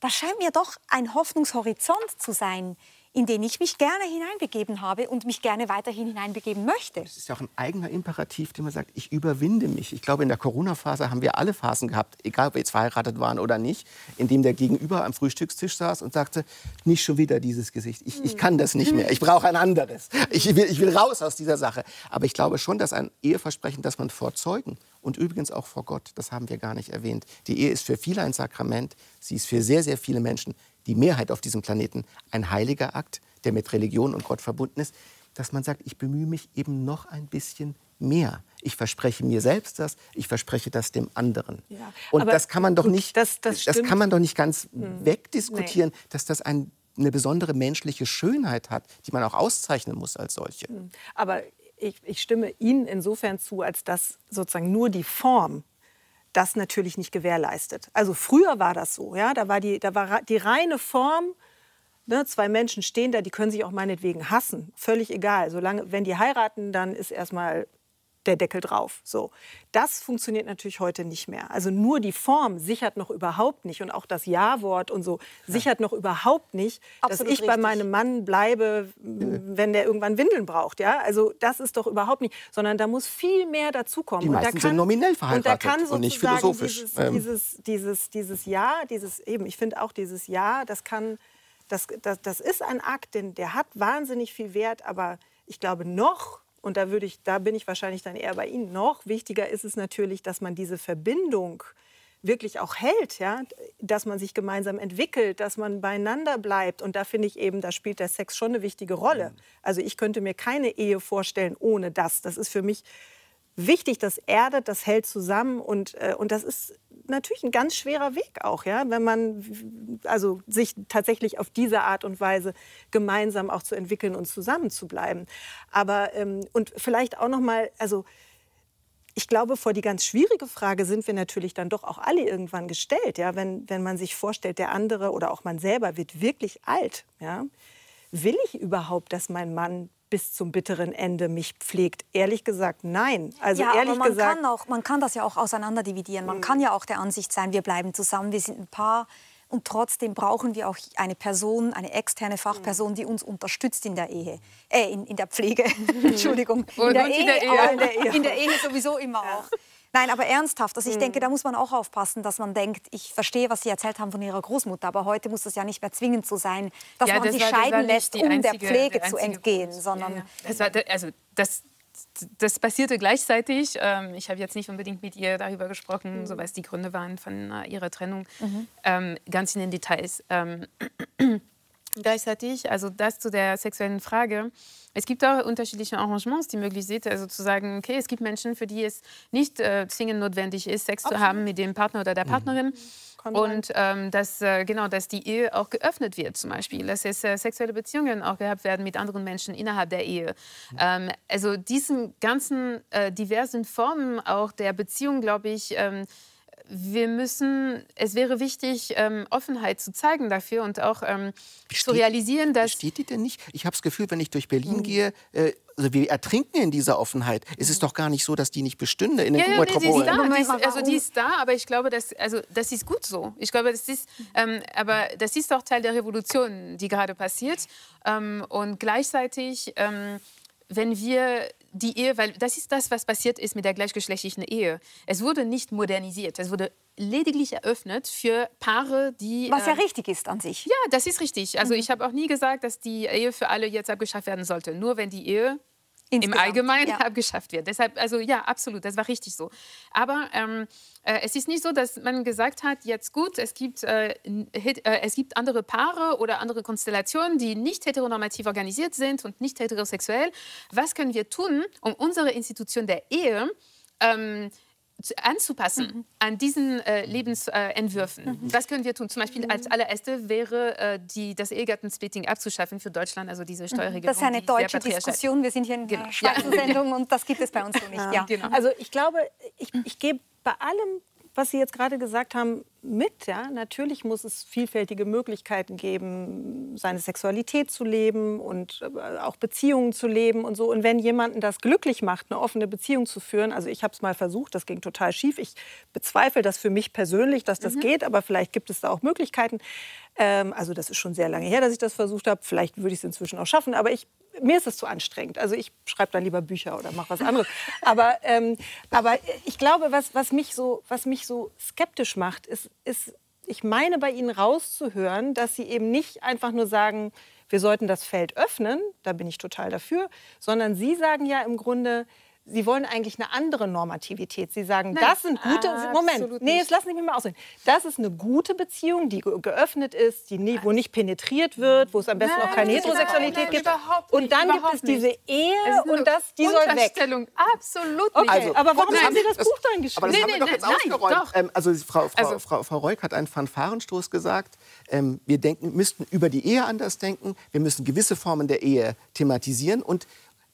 Das scheint mir doch ein Hoffnungshorizont zu sein, in den ich mich gerne hineinbegeben habe und mich gerne weiterhin hineinbegeben möchte. Das ist ja auch ein eigener Imperativ, den man sagt, ich überwinde mich. Ich glaube, in der Corona-Phase haben wir alle Phasen gehabt, egal ob wir jetzt verheiratet waren oder nicht, in dem der Gegenüber am Frühstückstisch saß und sagte, nicht schon wieder dieses Gesicht. Ich, ich kann das nicht mehr. Ich brauche ein anderes. Ich will, ich will raus aus dieser Sache. Aber ich glaube schon, dass ein Eheversprechen, das man vor Zeugen und übrigens auch vor Gott, das haben wir gar nicht erwähnt. Die Ehe ist für viele ein Sakrament. Sie ist für sehr, sehr viele Menschen die Mehrheit auf diesem Planeten ein heiliger Akt, der mit Religion und Gott verbunden ist, dass man sagt, ich bemühe mich eben noch ein bisschen mehr. Ich verspreche mir selbst das, ich verspreche das dem anderen. Ja, und das kann man doch nicht, das, das, das, kann man doch nicht ganz hm. wegdiskutieren, nee. dass das ein, eine besondere menschliche Schönheit hat, die man auch auszeichnen muss als solche. Hm. Aber ich, ich stimme Ihnen insofern zu, als dass sozusagen nur die Form das natürlich nicht gewährleistet. Also früher war das so, ja, da war die, da war die reine Form, ne, zwei Menschen stehen da, die können sich auch meinetwegen hassen, völlig egal. Solange, wenn die heiraten, dann ist erstmal der Deckel drauf. So. Das funktioniert natürlich heute nicht mehr. Also nur die Form sichert noch überhaupt nicht und auch das Ja-Wort und so sichert noch überhaupt nicht, Absolut dass ich richtig. bei meinem Mann bleibe, wenn der irgendwann Windeln braucht. Ja? Also das ist doch überhaupt nicht, sondern da muss viel mehr dazukommen. Die meisten und da kann, sind nominell verheiratet und, da kann und nicht philosophisch. Dieses, ähm. dieses, dieses, dieses Ja, dieses eben, ich finde auch dieses Ja, das kann, das, das, das ist ein Akt, denn der hat wahnsinnig viel Wert, aber ich glaube noch und da, würde ich, da bin ich wahrscheinlich dann eher bei Ihnen. Noch wichtiger ist es natürlich, dass man diese Verbindung wirklich auch hält, ja? dass man sich gemeinsam entwickelt, dass man beieinander bleibt. Und da finde ich eben, da spielt der Sex schon eine wichtige Rolle. Mhm. Also ich könnte mir keine Ehe vorstellen ohne das. Das ist für mich wichtig, das erdet, das hält zusammen und, äh, und das ist natürlich ein ganz schwerer Weg auch, ja, wenn man also sich tatsächlich auf diese Art und Weise gemeinsam auch zu entwickeln und zusammenzubleiben. Aber ähm, und vielleicht auch noch mal, also ich glaube, vor die ganz schwierige Frage sind wir natürlich dann doch auch alle irgendwann gestellt, ja, wenn, wenn man sich vorstellt, der andere oder auch man selber wird wirklich alt, ja. Will ich überhaupt, dass mein Mann bis zum bitteren Ende mich pflegt. Ehrlich gesagt, nein. Also ja, ehrlich aber man gesagt, kann auch, man kann das ja auch auseinanderdividieren. Man mhm. kann ja auch der Ansicht sein, wir bleiben zusammen, wir sind ein Paar. Und trotzdem brauchen wir auch eine Person, eine externe Fachperson, die uns unterstützt in der Ehe, äh, in, in der Pflege. Entschuldigung, in der, Ehe, in der Ehe, in der Ehe, in der Ehe sowieso immer ja. auch. Nein, aber ernsthaft. Also ich denke, da muss man auch aufpassen, dass man denkt, ich verstehe, was Sie erzählt haben von Ihrer Großmutter, aber heute muss das ja nicht mehr zwingend so sein, dass ja, man das sich war, scheiden lässt, um einzige, der Pflege zu entgehen, Grund. sondern... Ja, das war, also das, das passierte gleichzeitig. Ähm, ich habe jetzt nicht unbedingt mit ihr darüber gesprochen, mhm. so was die Gründe waren von äh, ihrer Trennung, mhm. ähm, ganz in den Details. Gleichzeitig, also das zu der sexuellen Frage. Es gibt auch unterschiedliche Arrangements, die möglich sind. Also zu sagen, okay, es gibt Menschen, für die es nicht äh, zwingend notwendig ist, Sex Absolut. zu haben mit dem Partner oder der mhm. Partnerin. Mhm. Und ähm, dass, äh, genau, dass die Ehe auch geöffnet wird, zum Beispiel. Dass es äh, sexuelle Beziehungen auch gehabt werden mit anderen Menschen innerhalb der Ehe. Mhm. Ähm, also diesen ganzen äh, diversen Formen auch der Beziehung, glaube ich, ähm, wir müssen, es wäre wichtig, ähm, Offenheit zu zeigen dafür und auch ähm, zu realisieren, dass. Steht die denn nicht? Ich habe das Gefühl, wenn ich durch Berlin mhm. gehe, äh, also wir ertrinken in dieser Offenheit. Es ist doch gar nicht so, dass die nicht bestünde in den ja, ja, nee, die ist da, die ist, also die ist da, aber ich glaube, dass, also, das ist gut so. Ich glaube, das ist, ähm, aber das ist auch Teil der Revolution, die gerade passiert. Ähm, und gleichzeitig, ähm, wenn wir die Ehe, weil das ist das, was passiert ist mit der gleichgeschlechtlichen Ehe. Es wurde nicht modernisiert, es wurde lediglich eröffnet für Paare, die... Was ja äh, richtig ist an sich. Ja, das ist richtig. Also mhm. ich habe auch nie gesagt, dass die Ehe für alle jetzt abgeschafft werden sollte. Nur wenn die Ehe Insgesamt, im Allgemeinen ja. abgeschafft wird. Deshalb, also ja, absolut, das war richtig so. Aber ähm, äh, es ist nicht so, dass man gesagt hat, jetzt gut, es gibt, äh, äh, es gibt andere Paare oder andere Konstellationen, die nicht heteronormativ organisiert sind und nicht heterosexuell. Was können wir tun, um unsere Institution der Ehe ähm, anzupassen mhm. an diesen äh, Lebensentwürfen. Mhm. Was können wir tun? Zum Beispiel als allererste wäre äh, die, das Ehegattensplitting abzuschaffen für Deutschland, also diese Steuerregelung. Das ist eine deutsche Diskussion. Wir sind hier in genau. einer Schweizer ja. Sendung und das gibt es bei uns so nicht. Ja. Genau. Also ich glaube, ich, ich gebe bei allem, was Sie jetzt gerade gesagt haben, mit. Ja? Natürlich muss es vielfältige Möglichkeiten geben, seine Sexualität zu leben und äh, auch Beziehungen zu leben und so. Und wenn jemanden das glücklich macht, eine offene Beziehung zu führen, also ich habe es mal versucht, das ging total schief. Ich bezweifle das für mich persönlich, dass das mhm. geht, aber vielleicht gibt es da auch Möglichkeiten. Ähm, also das ist schon sehr lange her, dass ich das versucht habe. Vielleicht würde ich es inzwischen auch schaffen, aber ich, mir ist es zu anstrengend. Also ich schreibe dann lieber Bücher oder mache was anderes. aber, ähm, aber ich glaube, was, was, mich so, was mich so skeptisch macht, ist, ist, ich meine bei Ihnen rauszuhören, dass Sie eben nicht einfach nur sagen, wir sollten das Feld öffnen, da bin ich total dafür, sondern Sie sagen ja im Grunde, Sie wollen eigentlich eine andere Normativität. Sie sagen, Nein, das sind gute. Moment, nee, jetzt lassen Sie mich mal aussehen. Das ist eine gute Beziehung, die geöffnet ist, die nie, wo nicht penetriert wird, wo es am besten Nein, auch keine Heterosexualität gibt. und dann gibt es diese Ehe und das, die soll weg. Absolut nicht. Also, aber warum haben Sie das Buch dann geschrieben? Aber das nee, haben wir doch jetzt nein, ausgeräumt. Doch. Ähm, also Frau, Frau, also, Frau, Frau Reuk hat einen Fanfarenstoß gesagt. Ähm, wir denken, müssten über die Ehe anders denken. Wir müssen gewisse Formen der Ehe thematisieren und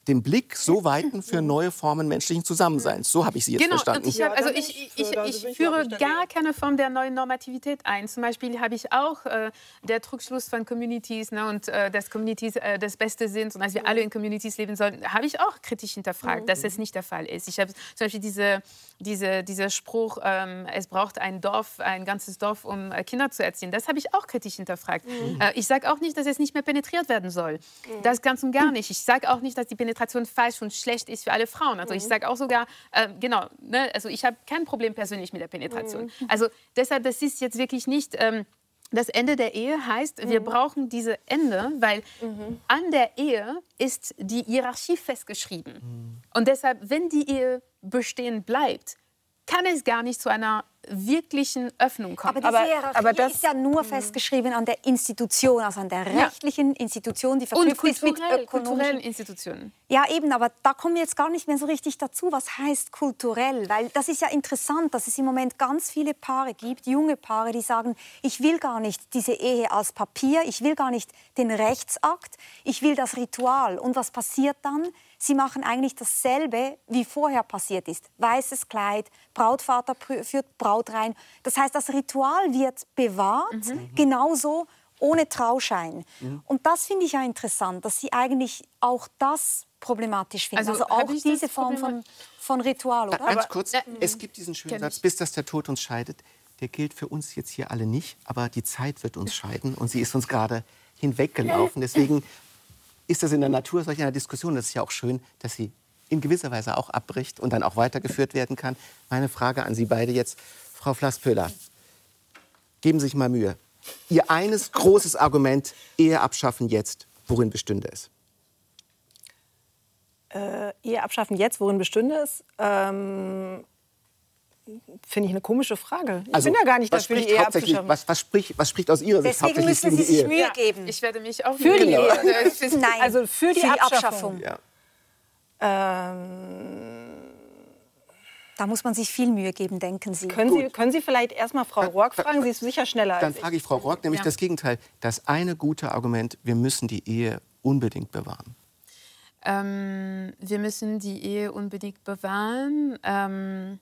den Blick so weiten für neue Formen menschlichen Zusammenseins. So habe ich Sie jetzt genau, verstanden. Ich, hab, also ich, ich, ich, ich führe gar keine Form der neuen Normativität ein. Zum Beispiel habe ich auch äh, der Trugschluss von Communities ne, und äh, dass Communities äh, das Beste sind und dass wir alle in Communities leben sollten, habe ich auch kritisch hinterfragt, dass es nicht der Fall ist. Ich habe zum Beispiel diese, diese, dieser Spruch, ähm, es braucht ein Dorf, ein ganzes Dorf, um äh, Kinder zu erziehen, das habe ich auch kritisch hinterfragt. Mhm. Äh, ich sage auch nicht, dass es nicht mehr penetriert werden soll. Mhm. Das ganz und gar nicht. Ich sage auch nicht, dass die Penetration Penetration falsch und schlecht ist für alle Frauen. Also mhm. ich sage auch sogar, äh, genau, ne, also ich habe kein Problem persönlich mit der Penetration. Mhm. Also deshalb, das ist jetzt wirklich nicht... Ähm, das Ende der Ehe heißt, wir mhm. brauchen diese Ende, weil mhm. an der Ehe ist die Hierarchie festgeschrieben. Mhm. Und deshalb, wenn die Ehe bestehen bleibt, kann es gar nicht zu einer wirklichen Öffnung kommen. Aber diese aber, Hierarchie aber das ist ja nur festgeschrieben an der Institution, also an der rechtlichen ja. Institution, die verknüpft ist mit kulturellen Institutionen. Ja, eben, aber da kommen wir jetzt gar nicht mehr so richtig dazu, was heißt kulturell, weil das ist ja interessant, dass es im Moment ganz viele Paare gibt, junge Paare, die sagen, ich will gar nicht diese Ehe als Papier, ich will gar nicht den Rechtsakt, ich will das Ritual. Und was passiert dann? Sie machen eigentlich dasselbe, wie vorher passiert ist. Weißes Kleid, Brautvater führt Braut rein. Das heißt, das Ritual wird bewahrt, mhm. genauso ohne Trauschein. Mhm. Und das finde ich ja interessant, dass Sie eigentlich auch das problematisch finden. Also, also auch diese Form von, von Ritual, oder? Ganz kurz, ja, es gibt diesen schönen Satz, bis dass der Tod uns scheidet. Der gilt für uns jetzt hier alle nicht, aber die Zeit wird uns scheiden und sie ist uns gerade hinweggelaufen. Deswegen ist das in der Natur solch einer Diskussion. Das ist ja auch schön, dass sie in gewisser Weise auch abbricht und dann auch weitergeführt werden kann. Meine Frage an Sie beide jetzt, Frau Flasspöhler, geben Sie sich mal Mühe. Ihr eines großes Argument, Ehe abschaffen jetzt, worin bestünde es? Äh, Ehe abschaffen jetzt, worin bestünde es? Ähm, Finde ich eine komische Frage. Ich also, bin ja gar nicht dafür, die Ehe abzuschaffen. Was, was, spricht, was spricht aus Ihrer Sicht Deswegen hauptsächlich müssen Sie sich Mühe geben. Ich werde mich auch für die Ehe. Nein, also für die, für die Abschaffung. Abschaffung. Ja. Ähm, da muss man sich viel Mühe geben, denken Sie. Können, Sie, können Sie vielleicht erst mal Frau Rock fragen? Sie ist sicher schneller Dann frage ich Frau Rock nämlich ja. das Gegenteil. Das eine gute Argument, wir müssen die Ehe unbedingt bewahren. Ähm, wir müssen die Ehe unbedingt bewahren. Ähm,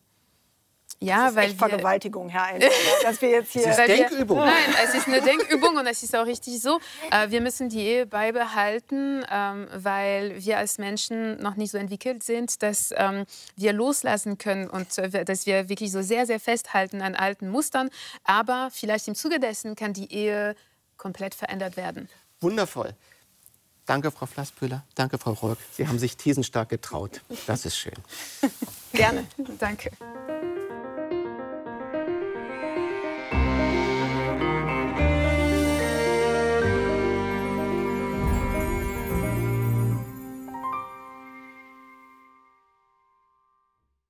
Ja, das ist weil echt Vergewaltigung, Herr Einzelner, dass wir jetzt hier... Es ist Denkübung. Wir, nein, es ist eine Denkübung und es ist auch richtig so. Äh, wir müssen die Ehe beibehalten, ähm, weil wir als Menschen noch nicht so entwickelt sind, dass ähm, wir loslassen können und äh, dass wir wirklich so sehr, sehr festhalten an alten Mustern. Aber vielleicht im Zuge dessen kann die Ehe komplett verändert werden. Wundervoll. Danke, Frau Flasspüller. Danke, Frau Rock. Sie haben sich thesenstark getraut. Das ist schön. Gerne. Danke.